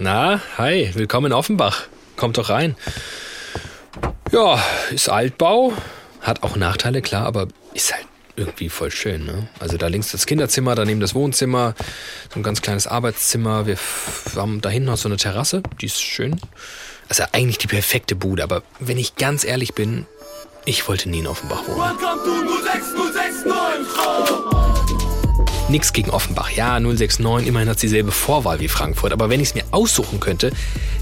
Na, hi, willkommen in Offenbach. Kommt doch rein. Ja, ist Altbau, hat auch Nachteile, klar, aber ist halt irgendwie voll schön. Ne? Also da links das Kinderzimmer, daneben das Wohnzimmer, so ein ganz kleines Arbeitszimmer. Wir haben da hinten noch so eine Terrasse, die ist schön. Also eigentlich die perfekte Bude, aber wenn ich ganz ehrlich bin, ich wollte nie in Offenbach wohnen. Nix gegen Offenbach. Ja, 069, immerhin hat sie dieselbe Vorwahl wie Frankfurt. Aber wenn ich es mir aussuchen könnte,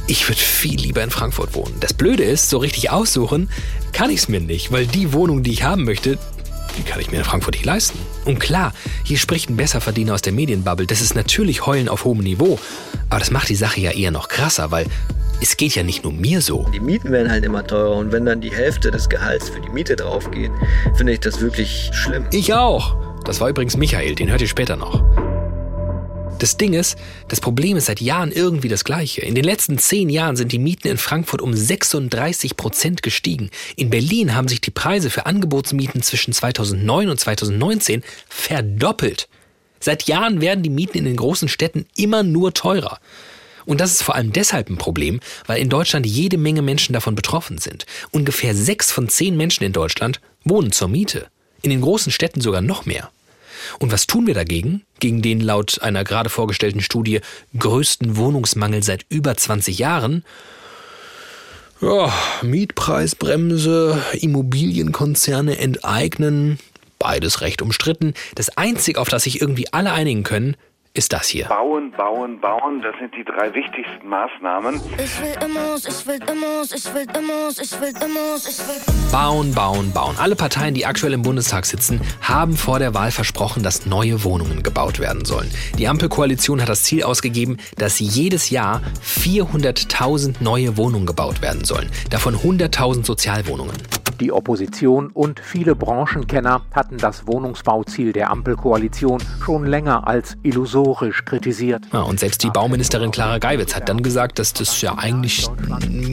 ich würde viel lieber in Frankfurt wohnen. Das Blöde ist, so richtig aussuchen kann ich es mir nicht, weil die Wohnung, die ich haben möchte, die kann ich mir in Frankfurt nicht leisten. Und klar, hier spricht ein Besserverdiener aus der Medienbubble. Das ist natürlich Heulen auf hohem Niveau. Aber das macht die Sache ja eher noch krasser, weil es geht ja nicht nur mir so. Die Mieten werden halt immer teurer und wenn dann die Hälfte des Gehalts für die Miete drauf geht, finde ich das wirklich schlimm. Ich auch. Das war übrigens Michael, den hört ihr später noch. Das Ding ist, das Problem ist seit Jahren irgendwie das gleiche. In den letzten zehn Jahren sind die Mieten in Frankfurt um 36 Prozent gestiegen. In Berlin haben sich die Preise für Angebotsmieten zwischen 2009 und 2019 verdoppelt. Seit Jahren werden die Mieten in den großen Städten immer nur teurer. Und das ist vor allem deshalb ein Problem, weil in Deutschland jede Menge Menschen davon betroffen sind. Ungefähr sechs von zehn Menschen in Deutschland wohnen zur Miete. In den großen Städten sogar noch mehr. Und was tun wir dagegen? Gegen den laut einer gerade vorgestellten Studie größten Wohnungsmangel seit über 20 Jahren? Ja, Mietpreisbremse, Immobilienkonzerne enteignen, beides recht umstritten. Das Einzige, auf das sich irgendwie alle einigen können, ist das hier. Bauen, bauen, bauen, das sind die drei wichtigsten Maßnahmen. Ich will Immos, ich will Immos, ich will Immos, ich will Immos, ich will Bauen, bauen, bauen. Alle Parteien, die aktuell im Bundestag sitzen, haben vor der Wahl versprochen, dass neue Wohnungen gebaut werden sollen. Die Ampelkoalition hat das Ziel ausgegeben, dass jedes Jahr 400.000 neue Wohnungen gebaut werden sollen. Davon 100.000 Sozialwohnungen. Die Opposition und viele Branchenkenner hatten das Wohnungsbauziel der Ampelkoalition schon länger als illusorisch kritisiert. Ja, und selbst die Bauministerin Clara Geiwitz hat dann gesagt, dass das ja eigentlich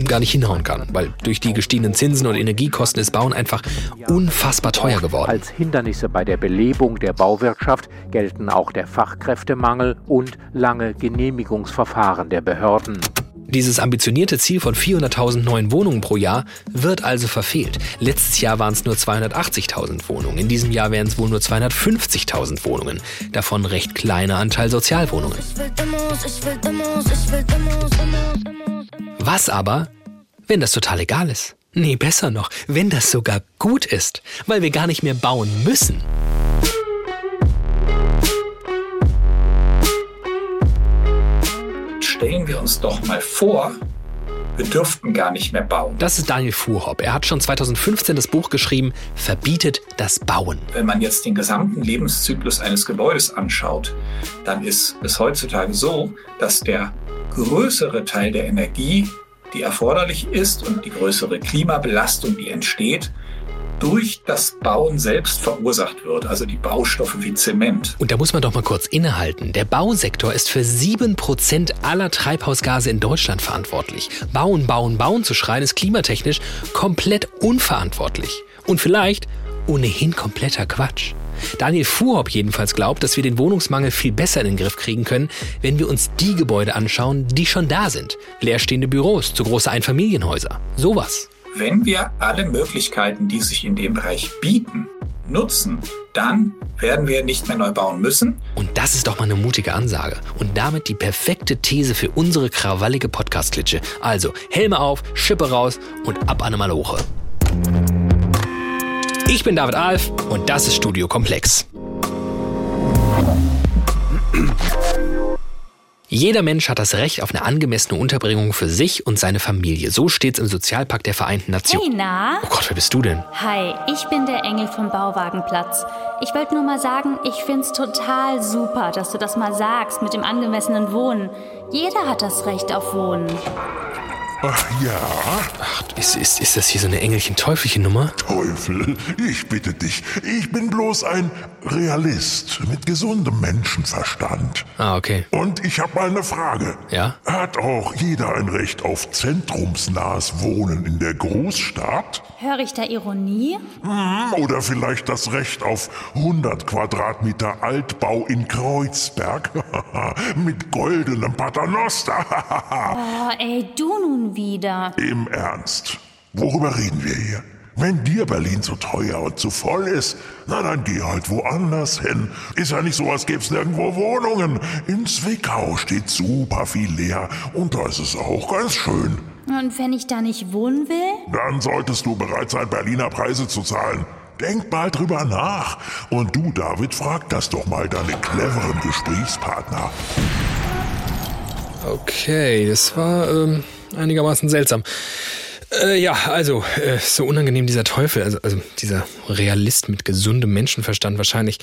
gar nicht hinhauen kann, weil durch die gestiegenen Zinsen und Energiekosten ist Bauen einfach unfassbar teuer geworden. Als Hindernisse bei der Belebung der Bauwirtschaft gelten auch der Fachkräftemangel und lange Genehmigungsverfahren der Behörden. Dieses ambitionierte Ziel von 400.000 neuen Wohnungen pro Jahr wird also verfehlt. Letztes Jahr waren es nur 280.000 Wohnungen. In diesem Jahr wären es wohl nur 250.000 Wohnungen. Davon recht kleiner Anteil Sozialwohnungen. Was aber, wenn das total egal ist? Nee, besser noch, wenn das sogar gut ist, weil wir gar nicht mehr bauen müssen. Stellen wir uns doch mal vor, wir dürften gar nicht mehr bauen. Das ist Daniel Fuhrhopp. Er hat schon 2015 das Buch geschrieben, Verbietet das Bauen. Wenn man jetzt den gesamten Lebenszyklus eines Gebäudes anschaut, dann ist es heutzutage so, dass der größere Teil der Energie, die erforderlich ist und die größere Klimabelastung, die entsteht, durch das Bauen selbst verursacht wird, also die Baustoffe wie Zement. Und da muss man doch mal kurz innehalten. Der Bausektor ist für 7% aller Treibhausgase in Deutschland verantwortlich. Bauen, bauen, bauen zu schreien ist klimatechnisch komplett unverantwortlich. Und vielleicht ohnehin kompletter Quatsch. Daniel Fuhrhopp jedenfalls glaubt, dass wir den Wohnungsmangel viel besser in den Griff kriegen können, wenn wir uns die Gebäude anschauen, die schon da sind. Leerstehende Büros, zu große Einfamilienhäuser. Sowas. Wenn wir alle Möglichkeiten, die sich in dem Bereich bieten, nutzen, dann werden wir nicht mehr neu bauen müssen. Und das ist doch mal eine mutige Ansage. Und damit die perfekte These für unsere krawallige Podcast-Klitsche. Also, Helme auf, Schippe raus und ab an eine Maloche. Ich bin David Alf und das ist Studio Komplex. Jeder Mensch hat das Recht auf eine angemessene Unterbringung für sich und seine Familie. So steht es im Sozialpakt der Vereinten Nationen. Hey, na? Oh Gott, wer bist du denn? Hi, ich bin der Engel vom Bauwagenplatz. Ich wollte nur mal sagen, ich find's total super, dass du das mal sagst mit dem angemessenen Wohnen. Jeder hat das Recht auf Wohnen. Ach ja? Ach, ist, ist, ist das hier so eine Engelchen-Teufelchen-Nummer? Teufel, ich bitte dich. Ich bin bloß ein Realist mit gesundem Menschenverstand. Ah, okay. Und ich habe mal eine Frage. Ja? Hat auch jeder ein Recht auf zentrumsnahes Wohnen in der Großstadt? Höre ich da Ironie? Hm, Oder vielleicht das Recht auf 100 Quadratmeter Altbau in Kreuzberg mit goldenem Paternoster. Oh, ey, du nun wieder. Im Ernst, worüber reden wir hier? Wenn dir Berlin zu teuer und zu voll ist, na dann geh halt woanders hin. Ist ja nicht so, als gäb's nirgendwo Wohnungen. In Zwickau steht super viel leer und da ist es auch ganz schön. Und wenn ich da nicht wohnen will? Dann solltest du bereit sein, Berliner Preise zu zahlen. Denk mal drüber nach. Und du, David, frag das doch mal deine cleveren Gesprächspartner. Okay, das war ähm, einigermaßen seltsam. Äh, ja, also, äh, so unangenehm dieser Teufel, also, also dieser Realist mit gesundem Menschenverstand wahrscheinlich,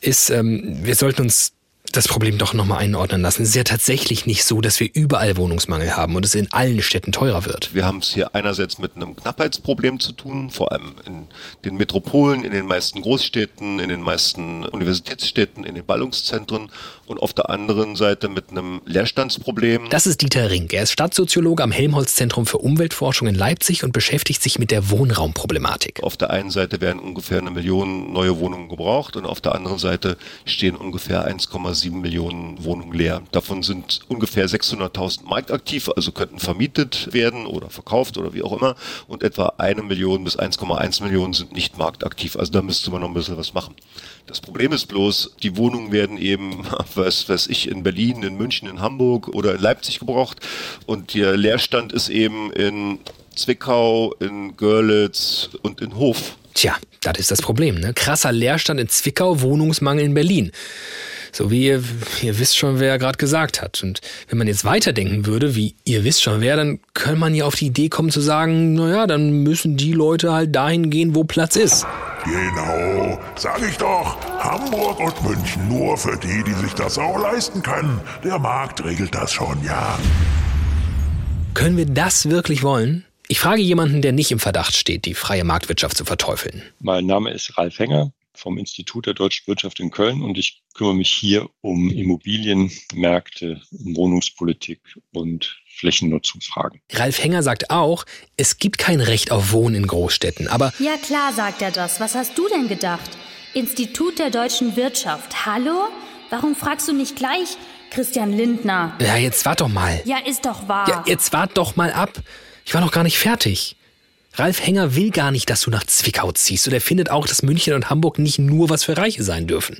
ist, ähm, wir sollten uns das Problem doch nochmal einordnen lassen. Es ist ja tatsächlich nicht so, dass wir überall Wohnungsmangel haben und es in allen Städten teurer wird. Wir haben es hier einerseits mit einem Knappheitsproblem zu tun, vor allem in den Metropolen, in den meisten Großstädten, in den meisten Universitätsstädten, in den Ballungszentren und auf der anderen Seite mit einem Leerstandsproblem. Das ist Dieter Rink. Er ist Stadtsoziologe am Helmholtz-Zentrum für Umweltforschung in Leipzig und beschäftigt sich mit der Wohnraumproblematik. Auf der einen Seite werden ungefähr eine Million neue Wohnungen gebraucht und auf der anderen Seite stehen ungefähr 1,7 Millionen Wohnungen leer. Davon sind ungefähr 600.000 marktaktiv, also könnten vermietet werden oder verkauft oder wie auch immer. Und etwa eine Million bis 1,1 Millionen sind nicht marktaktiv. Also da müsste man noch ein bisschen was machen. Das Problem ist bloß, die Wohnungen werden eben, was weiß ich, in Berlin, in München, in Hamburg oder in Leipzig gebraucht. Und der Leerstand ist eben in Zwickau, in Görlitz und in Hof. Tja, das ist das Problem. Ne? Krasser Leerstand in Zwickau, Wohnungsmangel in Berlin. So wie ihr, ihr wisst schon, wer gerade gesagt hat. Und wenn man jetzt weiterdenken würde, wie ihr wisst schon wer, dann könnte man ja auf die Idee kommen zu sagen, naja, dann müssen die Leute halt dahin gehen, wo Platz ist. Genau, sag ich doch. Hamburg und München nur für die, die sich das auch leisten können. Der Markt regelt das schon, ja. Können wir das wirklich wollen? Ich frage jemanden, der nicht im Verdacht steht, die freie Marktwirtschaft zu verteufeln. Mein Name ist Ralf Henger vom Institut der deutschen Wirtschaft in Köln und ich kümmere mich hier um Immobilienmärkte, Wohnungspolitik und Flächennutzungsfragen. Ralf Henger sagt auch, es gibt kein Recht auf Wohnen in Großstädten, aber Ja klar, sagt er das. Was hast du denn gedacht? Institut der deutschen Wirtschaft. Hallo? Warum fragst du nicht gleich Christian Lindner? ja, jetzt wart doch mal. Ja, ist doch wahr. Ja, jetzt wart doch mal ab. Ich war noch gar nicht fertig. Ralf Henger will gar nicht, dass du nach Zwickau ziehst und er findet auch, dass München und Hamburg nicht nur was für Reiche sein dürfen.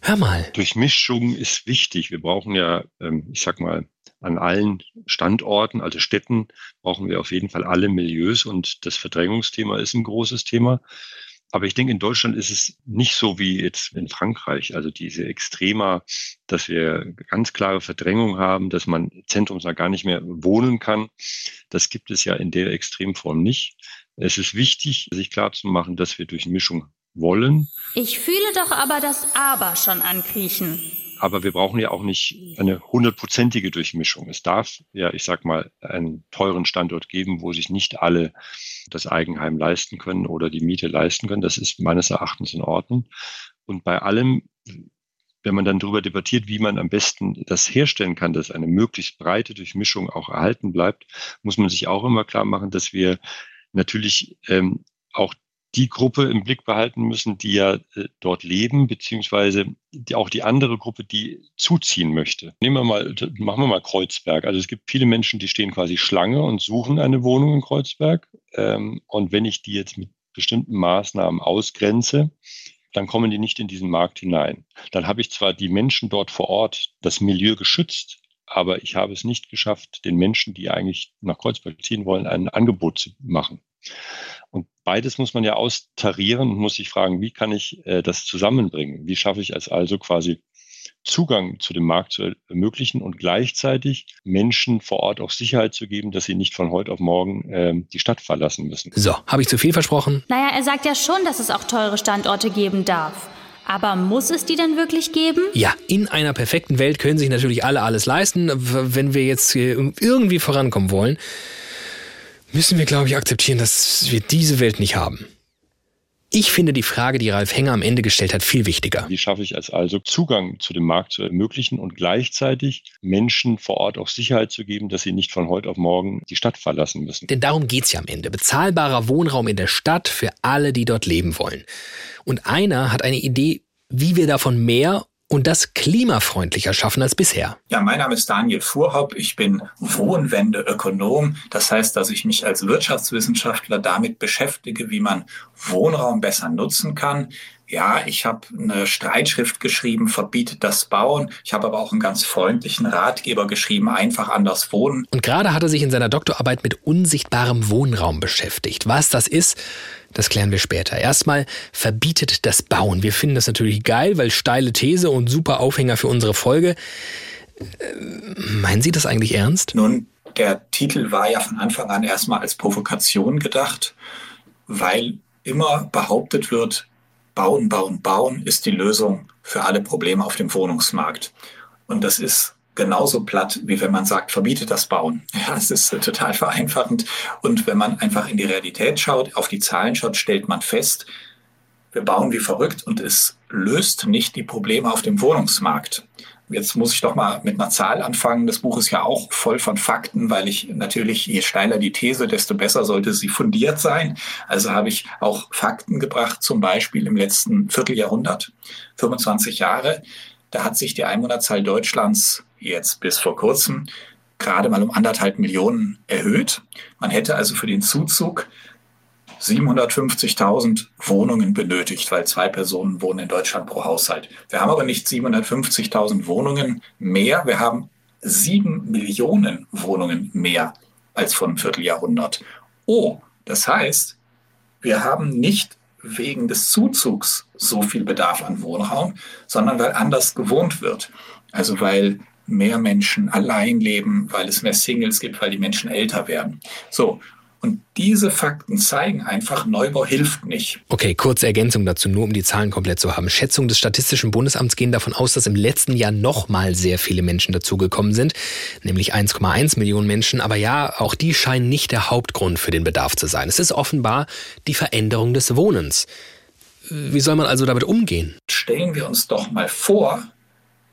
Hör mal. Durchmischung ist wichtig. Wir brauchen ja, ähm, ich sag mal, an allen Standorten, also Städten, brauchen wir auf jeden Fall alle Milieus und das Verdrängungsthema ist ein großes Thema. Aber ich denke, in Deutschland ist es nicht so wie jetzt in Frankreich. Also diese Extrema, dass wir ganz klare Verdrängung haben, dass man zentrumsnah gar nicht mehr wohnen kann. Das gibt es ja in der Extremform nicht. Es ist wichtig, sich klarzumachen, dass wir durch Mischung wollen. Ich fühle doch aber das Aber schon ankriechen. Aber wir brauchen ja auch nicht eine hundertprozentige Durchmischung. Es darf ja, ich sag mal, einen teuren Standort geben, wo sich nicht alle das Eigenheim leisten können oder die Miete leisten können. Das ist meines Erachtens in Ordnung. Und bei allem, wenn man dann darüber debattiert, wie man am besten das herstellen kann, dass eine möglichst breite Durchmischung auch erhalten bleibt, muss man sich auch immer klar machen, dass wir natürlich ähm, auch die Gruppe im Blick behalten müssen, die ja äh, dort leben, beziehungsweise die, auch die andere Gruppe, die zuziehen möchte. Nehmen wir mal, machen wir mal Kreuzberg. Also es gibt viele Menschen, die stehen quasi Schlange und suchen eine Wohnung in Kreuzberg. Ähm, und wenn ich die jetzt mit bestimmten Maßnahmen ausgrenze, dann kommen die nicht in diesen Markt hinein. Dann habe ich zwar die Menschen dort vor Ort das Milieu geschützt, aber ich habe es nicht geschafft, den Menschen, die eigentlich nach Kreuzberg ziehen wollen, ein Angebot zu machen. Und beides muss man ja austarieren und muss sich fragen, wie kann ich äh, das zusammenbringen? Wie schaffe ich es also quasi Zugang zu dem Markt zu ermöglichen und gleichzeitig Menschen vor Ort auch Sicherheit zu geben, dass sie nicht von heute auf morgen äh, die Stadt verlassen müssen. So, habe ich zu viel versprochen? Naja, er sagt ja schon, dass es auch teure Standorte geben darf. Aber muss es die denn wirklich geben? Ja, in einer perfekten Welt können sich natürlich alle alles leisten, wenn wir jetzt irgendwie vorankommen wollen. Müssen wir, glaube ich, akzeptieren, dass wir diese Welt nicht haben. Ich finde die Frage, die Ralf Henger am Ende gestellt hat, viel wichtiger. Wie schaffe ich es also, Zugang zu dem Markt zu ermöglichen und gleichzeitig Menschen vor Ort auch Sicherheit zu geben, dass sie nicht von heute auf morgen die Stadt verlassen müssen? Denn darum geht's ja am Ende. Bezahlbarer Wohnraum in der Stadt für alle, die dort leben wollen. Und einer hat eine Idee, wie wir davon mehr und das klimafreundlicher schaffen als bisher. Ja, mein Name ist Daniel Fuhrhaupt. Ich bin Wohnwendeökonom. Das heißt, dass ich mich als Wirtschaftswissenschaftler damit beschäftige, wie man Wohnraum besser nutzen kann. Ja, ich habe eine Streitschrift geschrieben, verbietet das Bauen. Ich habe aber auch einen ganz freundlichen Ratgeber geschrieben, einfach anders wohnen. Und gerade hat er sich in seiner Doktorarbeit mit unsichtbarem Wohnraum beschäftigt. Was das ist, das klären wir später. Erstmal verbietet das Bauen. Wir finden das natürlich geil, weil steile These und super Aufhänger für unsere Folge. Äh, meinen Sie das eigentlich ernst? Nun, der Titel war ja von Anfang an erstmal als Provokation gedacht, weil immer behauptet wird, bauen, bauen, bauen ist die Lösung für alle Probleme auf dem Wohnungsmarkt. Und das ist genauso platt, wie wenn man sagt, verbietet das Bauen. Ja, es ist total vereinfachend. Und wenn man einfach in die Realität schaut, auf die Zahlen schaut, stellt man fest, wir bauen wie verrückt und es löst nicht die Probleme auf dem Wohnungsmarkt. Jetzt muss ich doch mal mit einer Zahl anfangen. Das Buch ist ja auch voll von Fakten, weil ich natürlich, je steiler die These, desto besser sollte sie fundiert sein. Also habe ich auch Fakten gebracht, zum Beispiel im letzten Vierteljahrhundert, 25 Jahre. Da hat sich die Einwohnerzahl Deutschlands jetzt bis vor kurzem gerade mal um anderthalb Millionen erhöht. Man hätte also für den Zuzug 750.000 Wohnungen benötigt, weil zwei Personen wohnen in Deutschland pro Haushalt. Wir haben aber nicht 750.000 Wohnungen mehr, wir haben sieben Millionen Wohnungen mehr als vor einem Vierteljahrhundert. Oh, das heißt, wir haben nicht wegen des Zuzugs so viel Bedarf an Wohnraum, sondern weil anders gewohnt wird. Also weil mehr Menschen allein leben, weil es mehr Singles gibt, weil die Menschen älter werden. So. Und diese Fakten zeigen einfach, Neubau hilft nicht. Okay, kurze Ergänzung dazu, nur um die Zahlen komplett zu haben. Schätzungen des Statistischen Bundesamts gehen davon aus, dass im letzten Jahr nochmal sehr viele Menschen dazugekommen sind, nämlich 1,1 Millionen Menschen. Aber ja, auch die scheinen nicht der Hauptgrund für den Bedarf zu sein. Es ist offenbar die Veränderung des Wohnens. Wie soll man also damit umgehen? Stellen wir uns doch mal vor,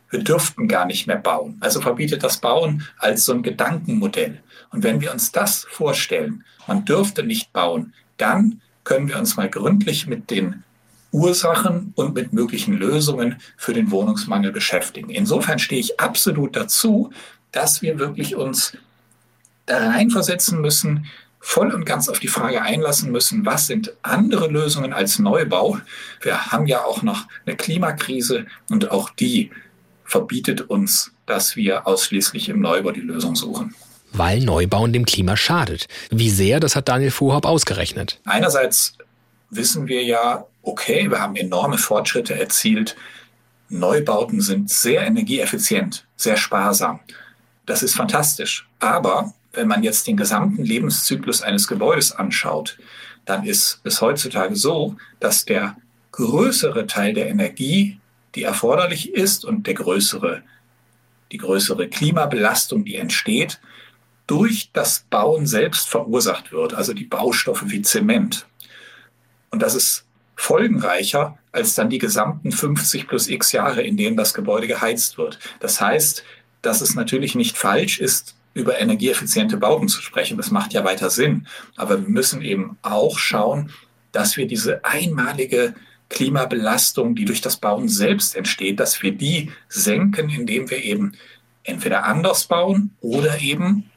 wir dürften gar nicht mehr bauen. Also verbietet das Bauen als so ein Gedankenmodell. Und wenn wir uns das vorstellen, man dürfte nicht bauen, dann können wir uns mal gründlich mit den Ursachen und mit möglichen Lösungen für den Wohnungsmangel beschäftigen. Insofern stehe ich absolut dazu, dass wir wirklich uns da reinversetzen müssen, voll und ganz auf die Frage einlassen müssen, was sind andere Lösungen als Neubau? Wir haben ja auch noch eine Klimakrise und auch die verbietet uns, dass wir ausschließlich im Neubau die Lösung suchen. Weil Neubauen dem Klima schadet. Wie sehr, das hat Daniel Fuhrhaupt ausgerechnet. Einerseits wissen wir ja, okay, wir haben enorme Fortschritte erzielt. Neubauten sind sehr energieeffizient, sehr sparsam. Das ist fantastisch. Aber wenn man jetzt den gesamten Lebenszyklus eines Gebäudes anschaut, dann ist es heutzutage so, dass der größere Teil der Energie die erforderlich ist und der größere, die größere Klimabelastung, die entsteht, durch das Bauen selbst verursacht wird, also die Baustoffe wie Zement. Und das ist folgenreicher als dann die gesamten 50 plus x Jahre, in denen das Gebäude geheizt wird. Das heißt, dass es natürlich nicht falsch ist, über energieeffiziente Bauten zu sprechen. Das macht ja weiter Sinn. Aber wir müssen eben auch schauen, dass wir diese einmalige Klimabelastung, die durch das Bauen selbst entsteht, dass wir die senken, indem wir eben entweder anders bauen oder eben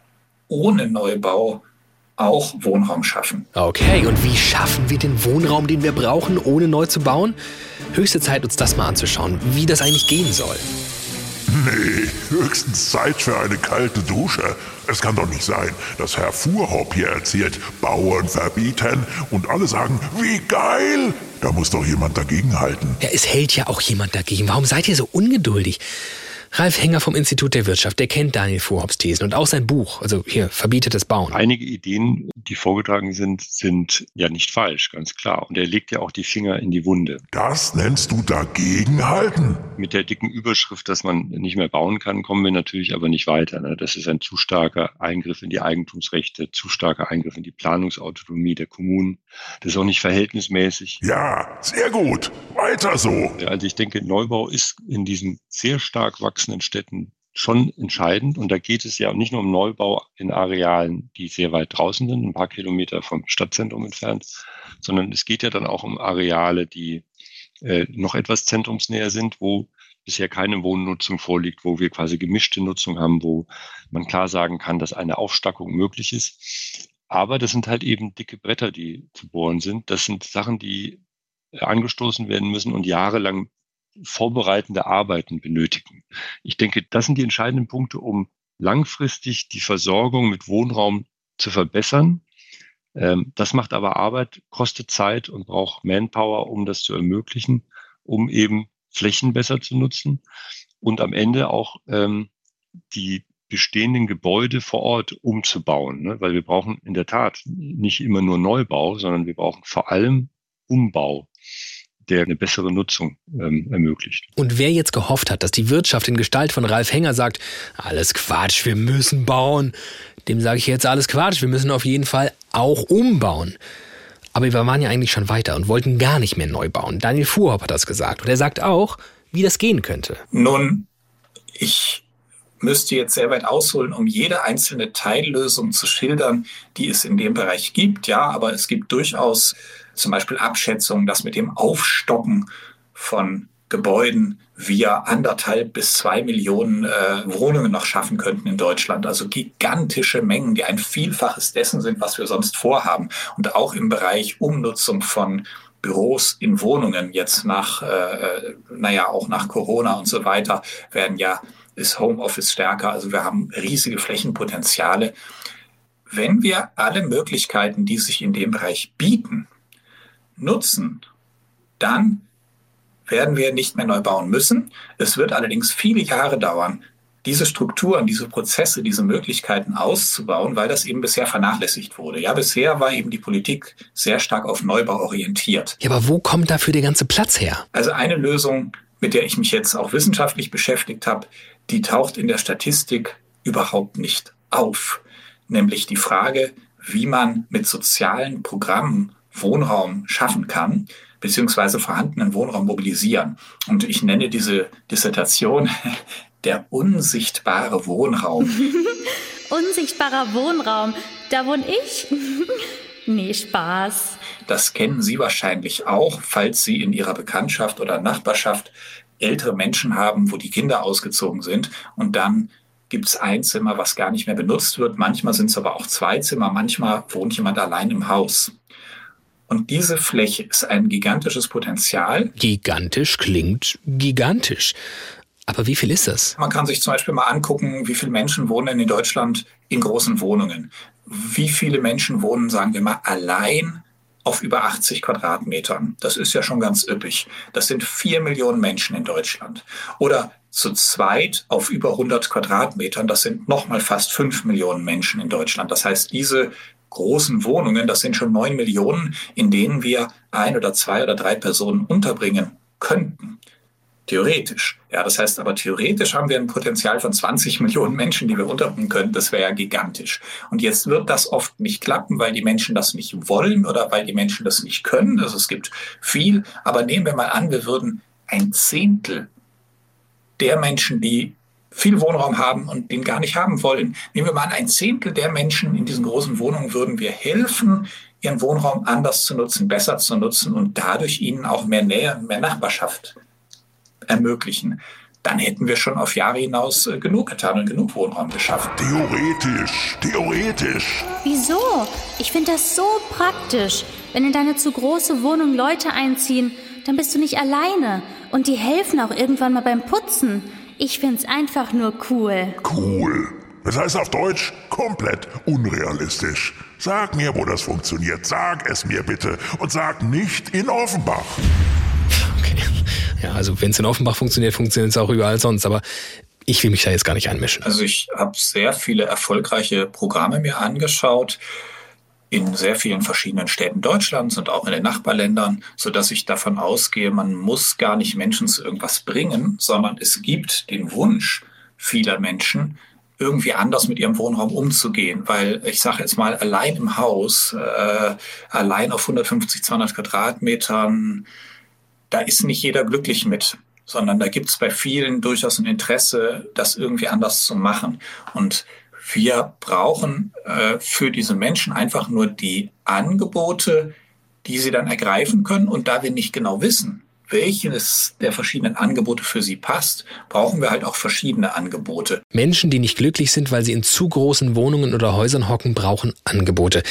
ohne Neubau auch Wohnraum schaffen. Okay, und wie schaffen wir den Wohnraum, den wir brauchen, ohne neu zu bauen? Höchste Zeit, uns das mal anzuschauen, wie das eigentlich gehen soll. Nee, höchstens Zeit für eine kalte Dusche. Es kann doch nicht sein, dass Herr Fuhrhopp hier erzählt, Bauern verbieten und alle sagen, wie geil. Da muss doch jemand dagegenhalten. Ja, es hält ja auch jemand dagegen. Warum seid ihr so ungeduldig? Ralf Henger vom Institut der Wirtschaft, der kennt Daniel Vorhops Thesen und auch sein Buch, also hier, verbietetes Bauen. Einige Ideen, die vorgetragen sind, sind ja nicht falsch, ganz klar. Und er legt ja auch die Finger in die Wunde. Das nennst du dagegenhalten? Mit der dicken Überschrift, dass man nicht mehr bauen kann, kommen wir natürlich aber nicht weiter. Ne? Das ist ein zu starker Eingriff in die Eigentumsrechte, zu starker Eingriff in die Planungsautonomie der Kommunen. Das ist auch nicht verhältnismäßig. Ja, sehr gut. Weiter so. Also ich denke, Neubau ist in diesen sehr stark wachsenden wachsenden Städten schon entscheidend. Und da geht es ja nicht nur um Neubau in Arealen, die sehr weit draußen sind, ein paar Kilometer vom Stadtzentrum entfernt, sondern es geht ja dann auch um Areale, die äh, noch etwas zentrumsnäher sind, wo bisher keine Wohnnutzung vorliegt, wo wir quasi gemischte Nutzung haben, wo man klar sagen kann, dass eine Aufstackung möglich ist. Aber das sind halt eben dicke Bretter, die zu bohren sind. Das sind Sachen, die angestoßen werden müssen und jahrelang vorbereitende Arbeiten benötigen. Ich denke, das sind die entscheidenden Punkte, um langfristig die Versorgung mit Wohnraum zu verbessern. Ähm, das macht aber Arbeit, kostet Zeit und braucht Manpower, um das zu ermöglichen, um eben Flächen besser zu nutzen und am Ende auch ähm, die bestehenden Gebäude vor Ort umzubauen. Ne? Weil wir brauchen in der Tat nicht immer nur Neubau, sondern wir brauchen vor allem Umbau der eine bessere Nutzung ähm, ermöglicht. Und wer jetzt gehofft hat, dass die Wirtschaft in Gestalt von Ralf Henger sagt, alles Quatsch, wir müssen bauen, dem sage ich jetzt alles Quatsch, wir müssen auf jeden Fall auch umbauen. Aber wir waren ja eigentlich schon weiter und wollten gar nicht mehr neu bauen. Daniel Fuhrhoff hat das gesagt. Und er sagt auch, wie das gehen könnte. Nun, ich müsste jetzt sehr weit ausholen, um jede einzelne Teillösung zu schildern, die es in dem Bereich gibt. Ja, aber es gibt durchaus zum Beispiel Abschätzungen, dass mit dem Aufstocken von Gebäuden wir anderthalb bis zwei Millionen äh, Wohnungen noch schaffen könnten in Deutschland. Also gigantische Mengen, die ein Vielfaches dessen sind, was wir sonst vorhaben. Und auch im Bereich Umnutzung von Büros in Wohnungen jetzt nach, äh, äh naja, auch nach Corona und so weiter werden ja, ist Homeoffice stärker. Also wir haben riesige Flächenpotenziale. Wenn wir alle Möglichkeiten, die sich in dem Bereich bieten, nutzen, dann werden wir nicht mehr neu bauen müssen. Es wird allerdings viele Jahre dauern, diese Strukturen, diese Prozesse, diese Möglichkeiten auszubauen, weil das eben bisher vernachlässigt wurde. Ja, bisher war eben die Politik sehr stark auf Neubau orientiert. Ja, aber wo kommt dafür der ganze Platz her? Also eine Lösung, mit der ich mich jetzt auch wissenschaftlich beschäftigt habe, die taucht in der Statistik überhaupt nicht auf. Nämlich die Frage, wie man mit sozialen Programmen Wohnraum schaffen kann, beziehungsweise vorhandenen Wohnraum mobilisieren. Und ich nenne diese Dissertation der unsichtbare Wohnraum. Unsichtbarer Wohnraum, da wohne ich? nee, Spaß. Das kennen Sie wahrscheinlich auch, falls Sie in Ihrer Bekanntschaft oder Nachbarschaft ältere Menschen haben, wo die Kinder ausgezogen sind und dann gibt es ein Zimmer, was gar nicht mehr benutzt wird. Manchmal sind es aber auch zwei Zimmer, manchmal wohnt jemand allein im Haus. Und diese Fläche ist ein gigantisches Potenzial. Gigantisch klingt gigantisch. Aber wie viel ist das? Man kann sich zum Beispiel mal angucken, wie viele Menschen wohnen in Deutschland in großen Wohnungen. Wie viele Menschen wohnen, sagen wir mal, allein auf über 80 Quadratmetern. Das ist ja schon ganz üppig. Das sind vier Millionen Menschen in Deutschland. Oder zu zweit auf über 100 Quadratmetern. Das sind nochmal fast fünf Millionen Menschen in Deutschland. Das heißt, diese großen Wohnungen, das sind schon neun Millionen, in denen wir ein oder zwei oder drei Personen unterbringen könnten. Theoretisch. Ja, das heißt aber theoretisch haben wir ein Potenzial von 20 Millionen Menschen, die wir unterbringen können. Das wäre ja gigantisch. Und jetzt wird das oft nicht klappen, weil die Menschen das nicht wollen oder weil die Menschen das nicht können. Also es gibt viel. Aber nehmen wir mal an, wir würden ein Zehntel der Menschen, die viel Wohnraum haben und den gar nicht haben wollen. Nehmen wir mal an, ein Zehntel der Menschen in diesen großen Wohnungen würden wir helfen, ihren Wohnraum anders zu nutzen, besser zu nutzen und dadurch ihnen auch mehr Nähe, mehr Nachbarschaft ermöglichen. Dann hätten wir schon auf Jahre hinaus äh, genug getan und genug Wohnraum geschaffen. Theoretisch, theoretisch. Wieso? Ich finde das so praktisch. Wenn in deine zu große Wohnung Leute einziehen, dann bist du nicht alleine. Und die helfen auch irgendwann mal beim Putzen. Ich find's einfach nur cool. Cool. Das heißt auf Deutsch komplett unrealistisch. Sag mir, wo das funktioniert. Sag es mir bitte. Und sag nicht in Offenbach. Okay. Ja, also wenn es in Offenbach funktioniert, funktioniert es auch überall sonst. Aber Ich will mich da jetzt gar nicht einmischen. Also ich habe sehr viele erfolgreiche Programme mir angeschaut in sehr vielen verschiedenen Städten Deutschlands und auch in den Nachbarländern, so dass ich davon ausgehe, man muss gar nicht Menschen zu irgendwas bringen, sondern es gibt den Wunsch vieler Menschen, irgendwie anders mit ihrem Wohnraum umzugehen, weil ich sage jetzt mal allein im Haus, äh, allein auf 150, 200 Quadratmetern, da ist nicht jeder glücklich mit, sondern da gibt es bei vielen durchaus ein Interesse, das irgendwie anders zu machen. Und wir brauchen äh, für diese Menschen einfach nur die Angebote, die sie dann ergreifen können. Und da wir nicht genau wissen, welches der verschiedenen Angebote für sie passt, brauchen wir halt auch verschiedene Angebote. Menschen, die nicht glücklich sind, weil sie in zu großen Wohnungen oder Häusern hocken, brauchen Angebote.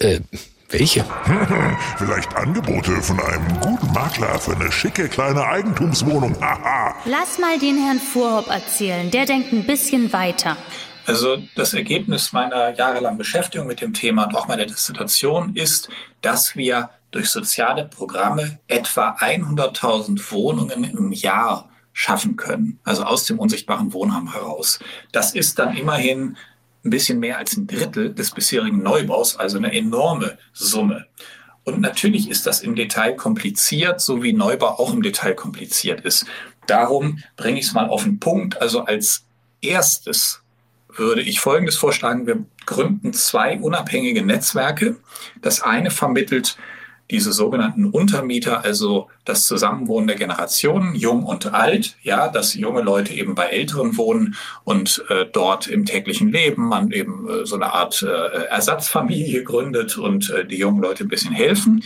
Äh, welche? Vielleicht Angebote von einem guten Makler für eine schicke kleine Eigentumswohnung. Lass mal den Herrn Fuhrhopp erzählen. Der denkt ein bisschen weiter. Also das Ergebnis meiner jahrelangen Beschäftigung mit dem Thema und auch meiner Dissertation ist, dass wir durch soziale Programme etwa 100.000 Wohnungen im Jahr schaffen können, also aus dem unsichtbaren Wohnraum heraus. Das ist dann immerhin ein bisschen mehr als ein Drittel des bisherigen Neubaus, also eine enorme Summe. Und natürlich ist das im Detail kompliziert, so wie Neubau auch im Detail kompliziert ist. Darum bringe ich es mal auf den Punkt. Also als erstes würde ich Folgendes vorschlagen. Wir gründen zwei unabhängige Netzwerke. Das eine vermittelt diese sogenannten Untermieter, also das Zusammenwohnen der Generationen, jung und alt, ja, dass junge Leute eben bei Älteren wohnen und äh, dort im täglichen Leben man eben äh, so eine Art äh, Ersatzfamilie gründet und äh, die jungen Leute ein bisschen helfen.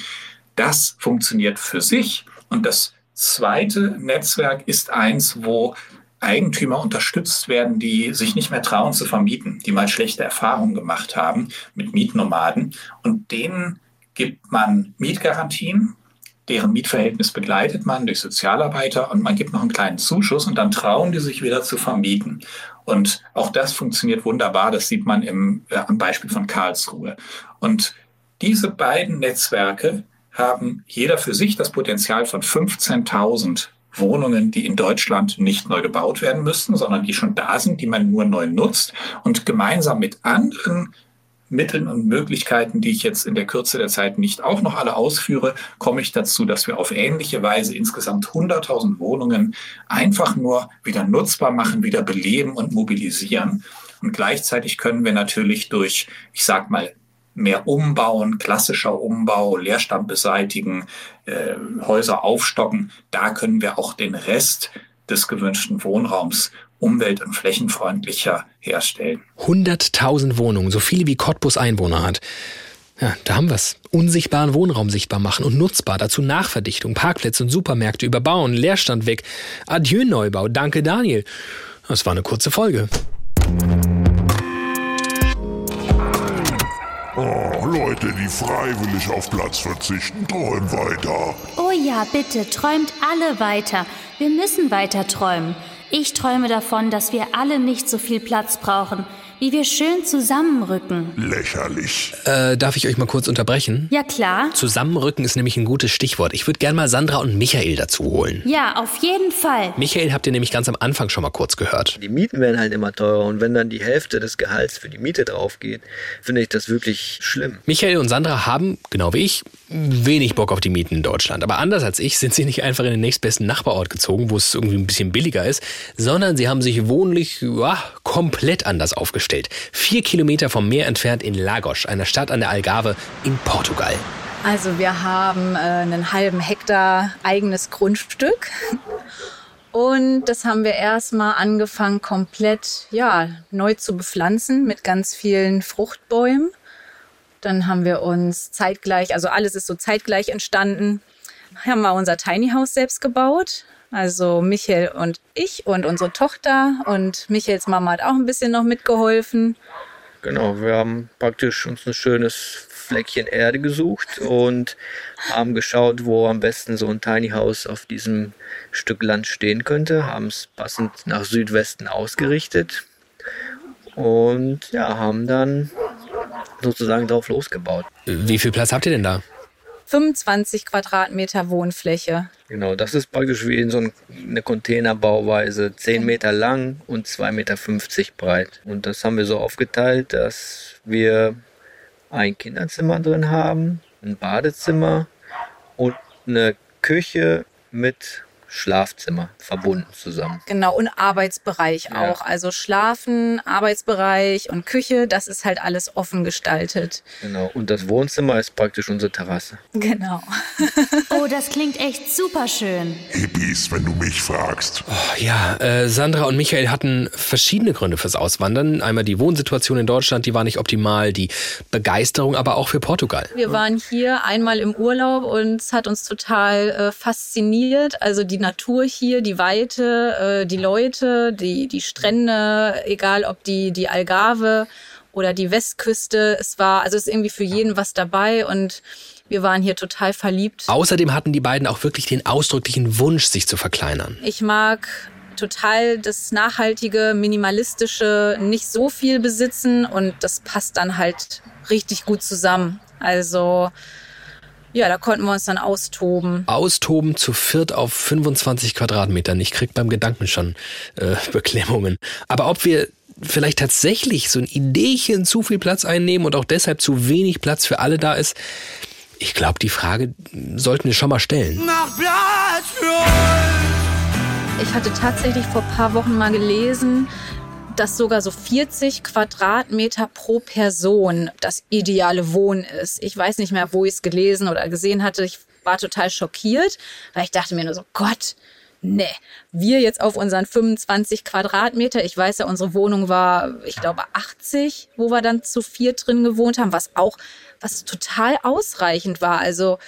Das funktioniert für sich. Und das zweite Netzwerk ist eins, wo Eigentümer unterstützt werden, die sich nicht mehr trauen zu vermieten, die mal schlechte Erfahrungen gemacht haben mit Mietnomaden. Und denen gibt man Mietgarantien, deren Mietverhältnis begleitet man durch Sozialarbeiter und man gibt noch einen kleinen Zuschuss und dann trauen die sich wieder zu vermieten. Und auch das funktioniert wunderbar. Das sieht man im, äh, am Beispiel von Karlsruhe. Und diese beiden Netzwerke haben jeder für sich das Potenzial von 15.000 Wohnungen, die in Deutschland nicht neu gebaut werden müssten, sondern die schon da sind, die man nur neu nutzt und gemeinsam mit anderen Mitteln und Möglichkeiten, die ich jetzt in der Kürze der Zeit nicht auch noch alle ausführe, komme ich dazu, dass wir auf ähnliche Weise insgesamt 100.000 Wohnungen einfach nur wieder nutzbar machen, wieder beleben und mobilisieren. Und gleichzeitig können wir natürlich durch, ich sag mal, mehr umbauen, klassischer Umbau, Leerstand beseitigen, äh, Häuser aufstocken. Da können wir auch den Rest des gewünschten Wohnraums umwelt- und flächenfreundlicher herstellen. 100.000 Wohnungen, so viele wie Cottbus Einwohner hat. Ja, da haben wir's. Unsichtbaren Wohnraum sichtbar machen und nutzbar. Dazu Nachverdichtung, Parkplätze und Supermärkte überbauen, Leerstand weg. Adieu Neubau. Danke Daniel. Das war eine kurze Folge. Oh, Leute, die freiwillig auf Platz verzichten, träumen weiter. Oh ja, bitte, träumt alle weiter. Wir müssen weiter träumen. Ich träume davon, dass wir alle nicht so viel Platz brauchen, wie wir schön zusammenrücken. Lächerlich. Äh, darf ich euch mal kurz unterbrechen? Ja, klar. Zusammenrücken ist nämlich ein gutes Stichwort. Ich würde gerne mal Sandra und Michael dazu holen. Ja, auf jeden Fall. Michael habt ihr nämlich ganz am Anfang schon mal kurz gehört. Die Mieten werden halt immer teurer und wenn dann die Hälfte des Gehalts für die Miete drauf geht, finde ich das wirklich schlimm. Michael und Sandra haben, genau wie ich, wenig Bock auf die Mieten in Deutschland. Aber anders als ich sind sie nicht einfach in den nächstbesten Nachbarort gezogen, wo es irgendwie ein bisschen billiger ist, sondern sie haben sich wohnlich ja, komplett anders aufgestellt. Vier Kilometer vom Meer entfernt in Lagos, einer Stadt an der Algarve in Portugal. Also wir haben äh, einen halben Hektar eigenes Grundstück. Und das haben wir erstmal angefangen, komplett ja, neu zu bepflanzen mit ganz vielen Fruchtbäumen. Dann haben wir uns zeitgleich, also alles ist so zeitgleich entstanden, haben wir unser Tiny House selbst gebaut. Also Michael und ich und unsere Tochter und Michaels Mama hat auch ein bisschen noch mitgeholfen. Genau, wir haben praktisch uns ein schönes Fleckchen Erde gesucht und haben geschaut, wo am besten so ein Tiny House auf diesem Stück Land stehen könnte, haben es passend nach Südwesten ausgerichtet und ja, haben dann sozusagen drauf losgebaut. Wie viel Platz habt ihr denn da? 25 Quadratmeter Wohnfläche. Genau, das ist praktisch wie in so eine Containerbauweise, 10 Meter lang und 2,50 Meter breit. Und das haben wir so aufgeteilt, dass wir ein Kinderzimmer drin haben, ein Badezimmer und eine Küche mit Schlafzimmer verbunden zusammen. Genau, und Arbeitsbereich Ja. auch. Also Schlafen, Arbeitsbereich und Küche, das ist halt alles offen gestaltet. Genau. Und das Wohnzimmer ist praktisch unsere Terrasse. Genau. Oh, das klingt echt super schön. Hippies, wenn du mich fragst. Ja, äh, Sandra und Michael hatten verschiedene Gründe fürs Auswandern. Einmal die Wohnsituation in Deutschland, die war nicht optimal, die Begeisterung aber auch für Portugal. Wir waren hier einmal im Urlaub und es hat uns total äh, fasziniert. Also die Natur hier, die Weite, äh, die Leute, die, die Strände, egal ob die, die Algarve oder die Westküste. Es war, also es ist irgendwie für jeden was dabei und wir waren hier total verliebt. Außerdem hatten die beiden auch wirklich den ausdrücklichen Wunsch, sich zu verkleinern. Ich mag total das nachhaltige, minimalistische, nicht so viel besitzen und das passt dann halt richtig gut zusammen. Also ja, da konnten wir uns dann austoben. Austoben zu viert auf 25 Quadratmetern. Ich krieg beim Gedanken schon äh, Beklemmungen. Aber ob wir vielleicht tatsächlich so ein Ideechen zu viel Platz einnehmen und auch deshalb zu wenig Platz für alle da ist, ich glaube, die Frage sollten wir schon mal stellen. Ich hatte tatsächlich vor ein paar Wochen mal gelesen, dass sogar so 40 Quadratmeter pro Person das ideale Wohnen ist. Ich weiß nicht mehr, wo ich es gelesen oder gesehen hatte. Ich war total schockiert, weil ich dachte mir nur so, Gott, nee, wir jetzt auf unseren 25 Quadratmeter. Ich weiß ja, unsere Wohnung war, ich glaube, 80, wo wir dann zu vier drin gewohnt haben, was auch, was total ausreichend war. Also